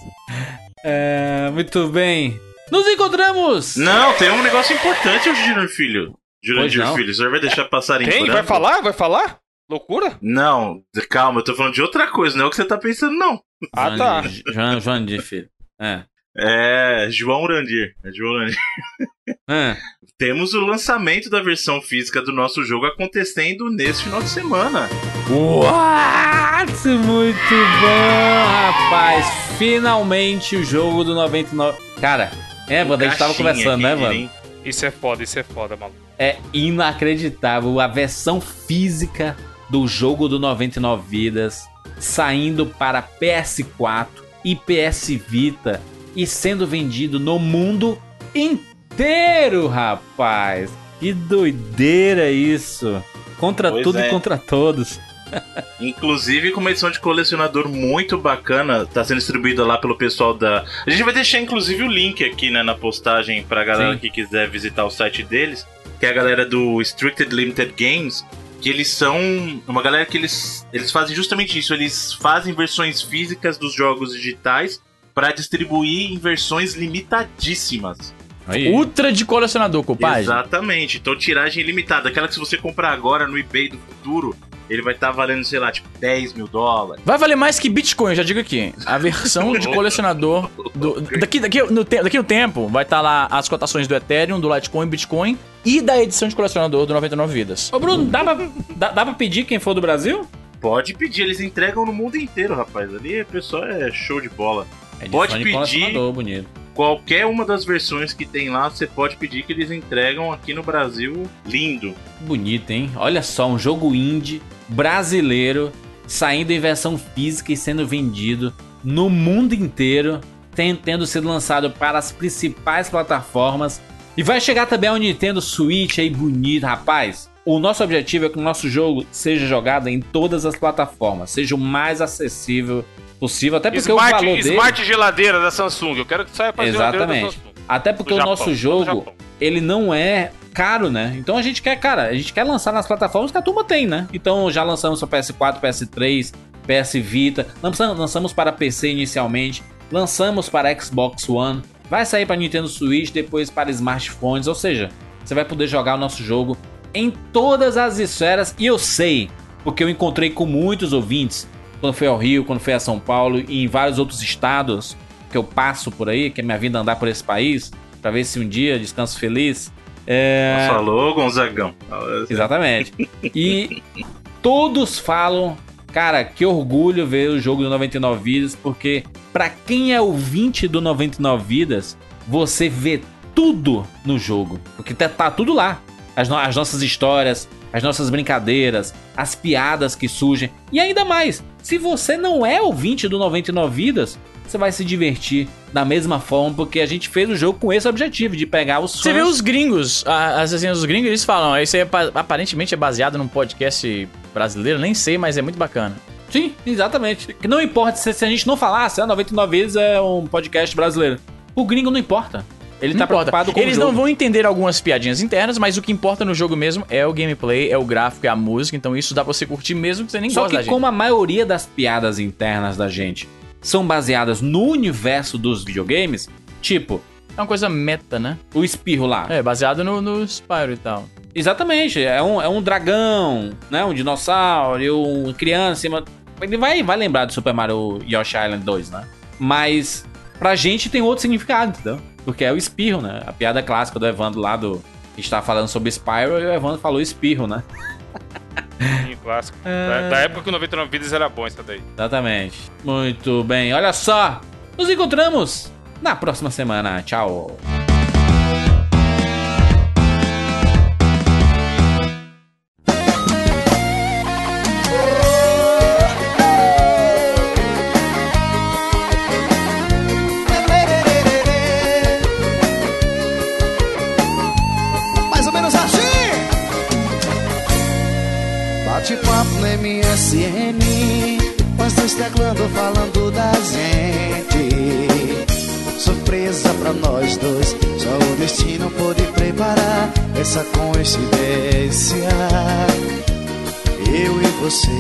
A: É, muito bem. Nos encontramos!
D: Não, tem um negócio importante, o Junior Filho. Jurandir. Filho, o senhor vai deixar passar em
B: Tem?
D: branco?
B: Vai falar? Vai falar? Loucura?
D: Não, calma, eu tô falando de outra coisa, não é o que você tá pensando, não.
B: Ah, tá.
A: João, João de filho. É.
D: É João Urandir. É João Urandir. *laughs*
A: É.
D: Temos o lançamento da versão física do nosso jogo acontecendo nesse final de semana.
A: What? Muito bom, rapaz. Finalmente o jogo do 99. Cara, é, mano, a gente tava conversando, né, mano?
B: Isso é foda, isso é foda, maluco.
A: É inacreditável a versão física do jogo do 99 Vidas saindo para PS4 e PS Vita e sendo vendido no mundo inteiro, rapaz. Que doideira isso. Contra
D: Pois
A: tudo
D: é.
A: e contra todos.
D: Inclusive com uma edição de colecionador muito bacana, tá sendo distribuída lá pelo pessoal da. A gente vai deixar inclusive o link aqui né, na postagem pra galera
A: Sim.
D: que quiser visitar o site deles, que é a galera do Restricted Limited Games, que eles são uma galera que eles eles fazem justamente isso, eles fazem versões físicas dos jogos digitais pra distribuir em versões limitadíssimas.
A: Aí.
G: Ultra de colecionador, compadre.
D: Exatamente. Então, tiragem limitada. Aquela que se você comprar agora no eBay do futuro, ele vai estar valendo, sei lá, tipo 10 mil dólares.
G: Vai valer mais que Bitcoin, eu já digo aqui. A versão de *laughs* colecionador. Do, daqui, daqui, no te, daqui no tempo, vai estar lá as cotações do Ethereum, do Litecoin, Bitcoin e da edição de colecionador do 99 Vidas.
A: Ô, Bruno, dá pra, dá, dá pra pedir quem for do Brasil?
D: Pode pedir, eles entregam no mundo inteiro, rapaz. Ali o pessoal é show de bola.
A: É
D: Pode
A: de
D: pedir.
A: colecionador, bonito.
D: Qualquer uma das versões que tem lá, você pode pedir que eles entregam aqui no Brasil. Lindo.
A: Bonito, hein? Olha só, um jogo indie brasileiro saindo em versão física e sendo vendido no mundo inteiro, ten- tendo sido lançado para as principais plataformas. E vai chegar também ao Nintendo Switch aí bonito, rapaz. O nosso objetivo é que o nosso jogo seja jogado em todas as plataformas, seja o mais acessível possível, até porque o
B: Smart,
A: valor dele,
B: smart geladeira da Samsung. Eu quero que saia pra
A: Exatamente. Até porque o nosso jogo ele não é caro, né? Então a gente quer, cara, a gente quer lançar nas plataformas que a turma tem, né? Então já lançamos para PS4, PS3, PS Vita, lançamos, lançamos para PC inicialmente, lançamos para Xbox One, vai sair para Nintendo Switch, depois para smartphones, ou seja, você vai poder jogar o nosso jogo em todas as esferas e eu sei, porque eu encontrei com muitos ouvintes quando foi ao Rio, quando foi a São Paulo e em vários outros estados que eu passo por aí, que é minha vida andar por esse país, para ver se um dia descanso feliz. É...
D: Falou, Gonzagão.
A: Exatamente. E todos falam, cara, que orgulho ver o jogo do 99 Vidas, porque para quem é ouvinte do 99 Vidas, você vê tudo no jogo, porque tá, tá tudo lá. As, no- as nossas histórias, as nossas brincadeiras, as piadas que surgem. E ainda mais, se você não é ouvinte do 99 Vidas, você vai se divertir da mesma forma, porque a gente fez o jogo com esse objetivo, de pegar os
G: Você
A: fãs-
G: vê os gringos, as resenhas dos gringos, eles falam, isso aí é pa- aparentemente é baseado num podcast brasileiro, nem sei, mas é muito bacana.
A: Sim, exatamente. Que não importa se, se a gente não falasse, ah, 99 vezes é um podcast brasileiro. O gringo não importa. Ele
G: Não
A: tá
G: importa.
A: preocupado com
G: Eles
A: o jogo.
G: não vão entender algumas piadinhas internas, mas o que importa no jogo mesmo é o gameplay, é o gráfico, é a música, então isso dá pra você curtir mesmo que você nem
A: Só
G: gosta da
A: que como a maioria das piadas internas da gente são baseadas no universo dos videogames, tipo,
G: É uma coisa meta, né?
A: o espirro lá.
G: É, baseado no, no Spyro e tal.
A: Exatamente, é um, é um dragão, né? Um dinossauro e uma criança. Ele vai, vai lembrar do Super Mario Yoshi Island 2, né? Mas pra gente tem outro significado, entendeu? Porque é o espirro, né? A piada clássica do Evandro lá do. que está falando sobre Spyro e o Evandro falou espirro, né?
B: Sim, clássico. *laughs* Da, da época que o 99 Vidas era bom isso daí.
A: Exatamente. Muito bem, olha só! Nos encontramos na próxima semana. Tchau!
E: MSN. Dois teclando falando da gente. Surpresa pra nós dois. Só o destino pôde preparar essa coincidência. Eu e você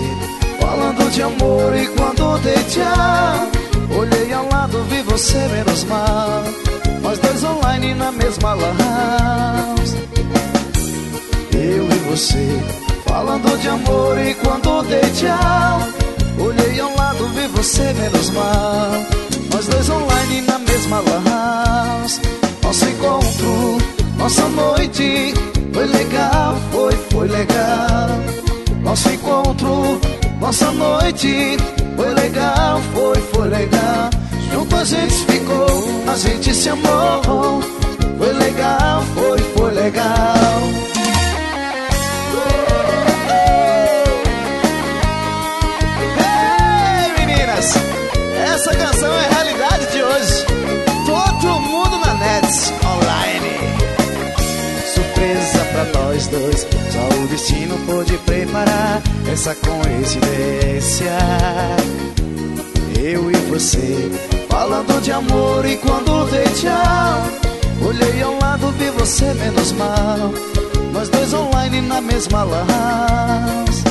E: falando de amor e quando dei tchau. Olhei ao lado, vi você menos mal. Nós dois online na mesma house. Eu e você falando de amor e quando dei tchau. Olhei ao lado, vi você menos mal. Nós dois online na mesma lan house. Nosso encontro, nossa noite foi legal, foi, foi legal. Nosso encontro, nossa noite foi legal, foi, foi legal. Junto a gente ficou, a gente se amou. Foi legal, foi, foi legal. Nós dois, só o destino pôde preparar essa coincidência. Eu e você falando de amor e quando dei tchau, olhei ao lado, vi você menos mal. Nós dois online na mesma house.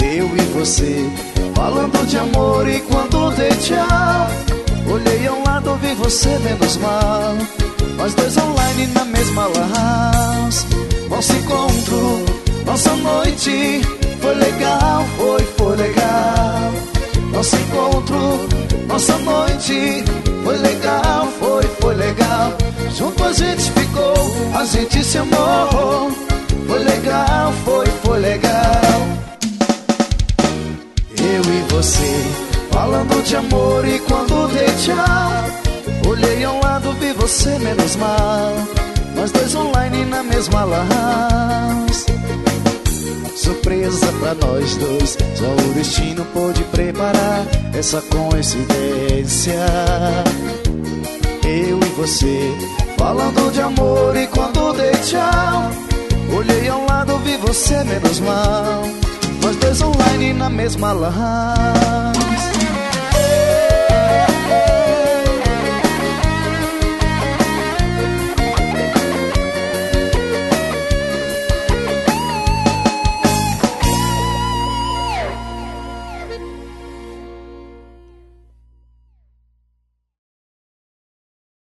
E: Eu e você falando de amor e quando dei tchau Olhei ao lado, vi você menos mal. Nós dois online na mesma house. Nosso encontro, nossa noite Foi legal, foi, foi legal. Nosso encontro, nossa noite Foi legal, foi, foi legal. Junto a gente ficou, a gente se amou. Foi legal, foi, foi legal. Eu e você falando de amor e quando dei tchau Olhei ao lado, vi você menos mal Nós dois online na mesma house Surpresa pra nós dois Só o destino pôde preparar essa coincidência. Eu e você falando de amor e quando dei tchau Olhei ao lado, vi você menos mal. Nós dois online na mesma lan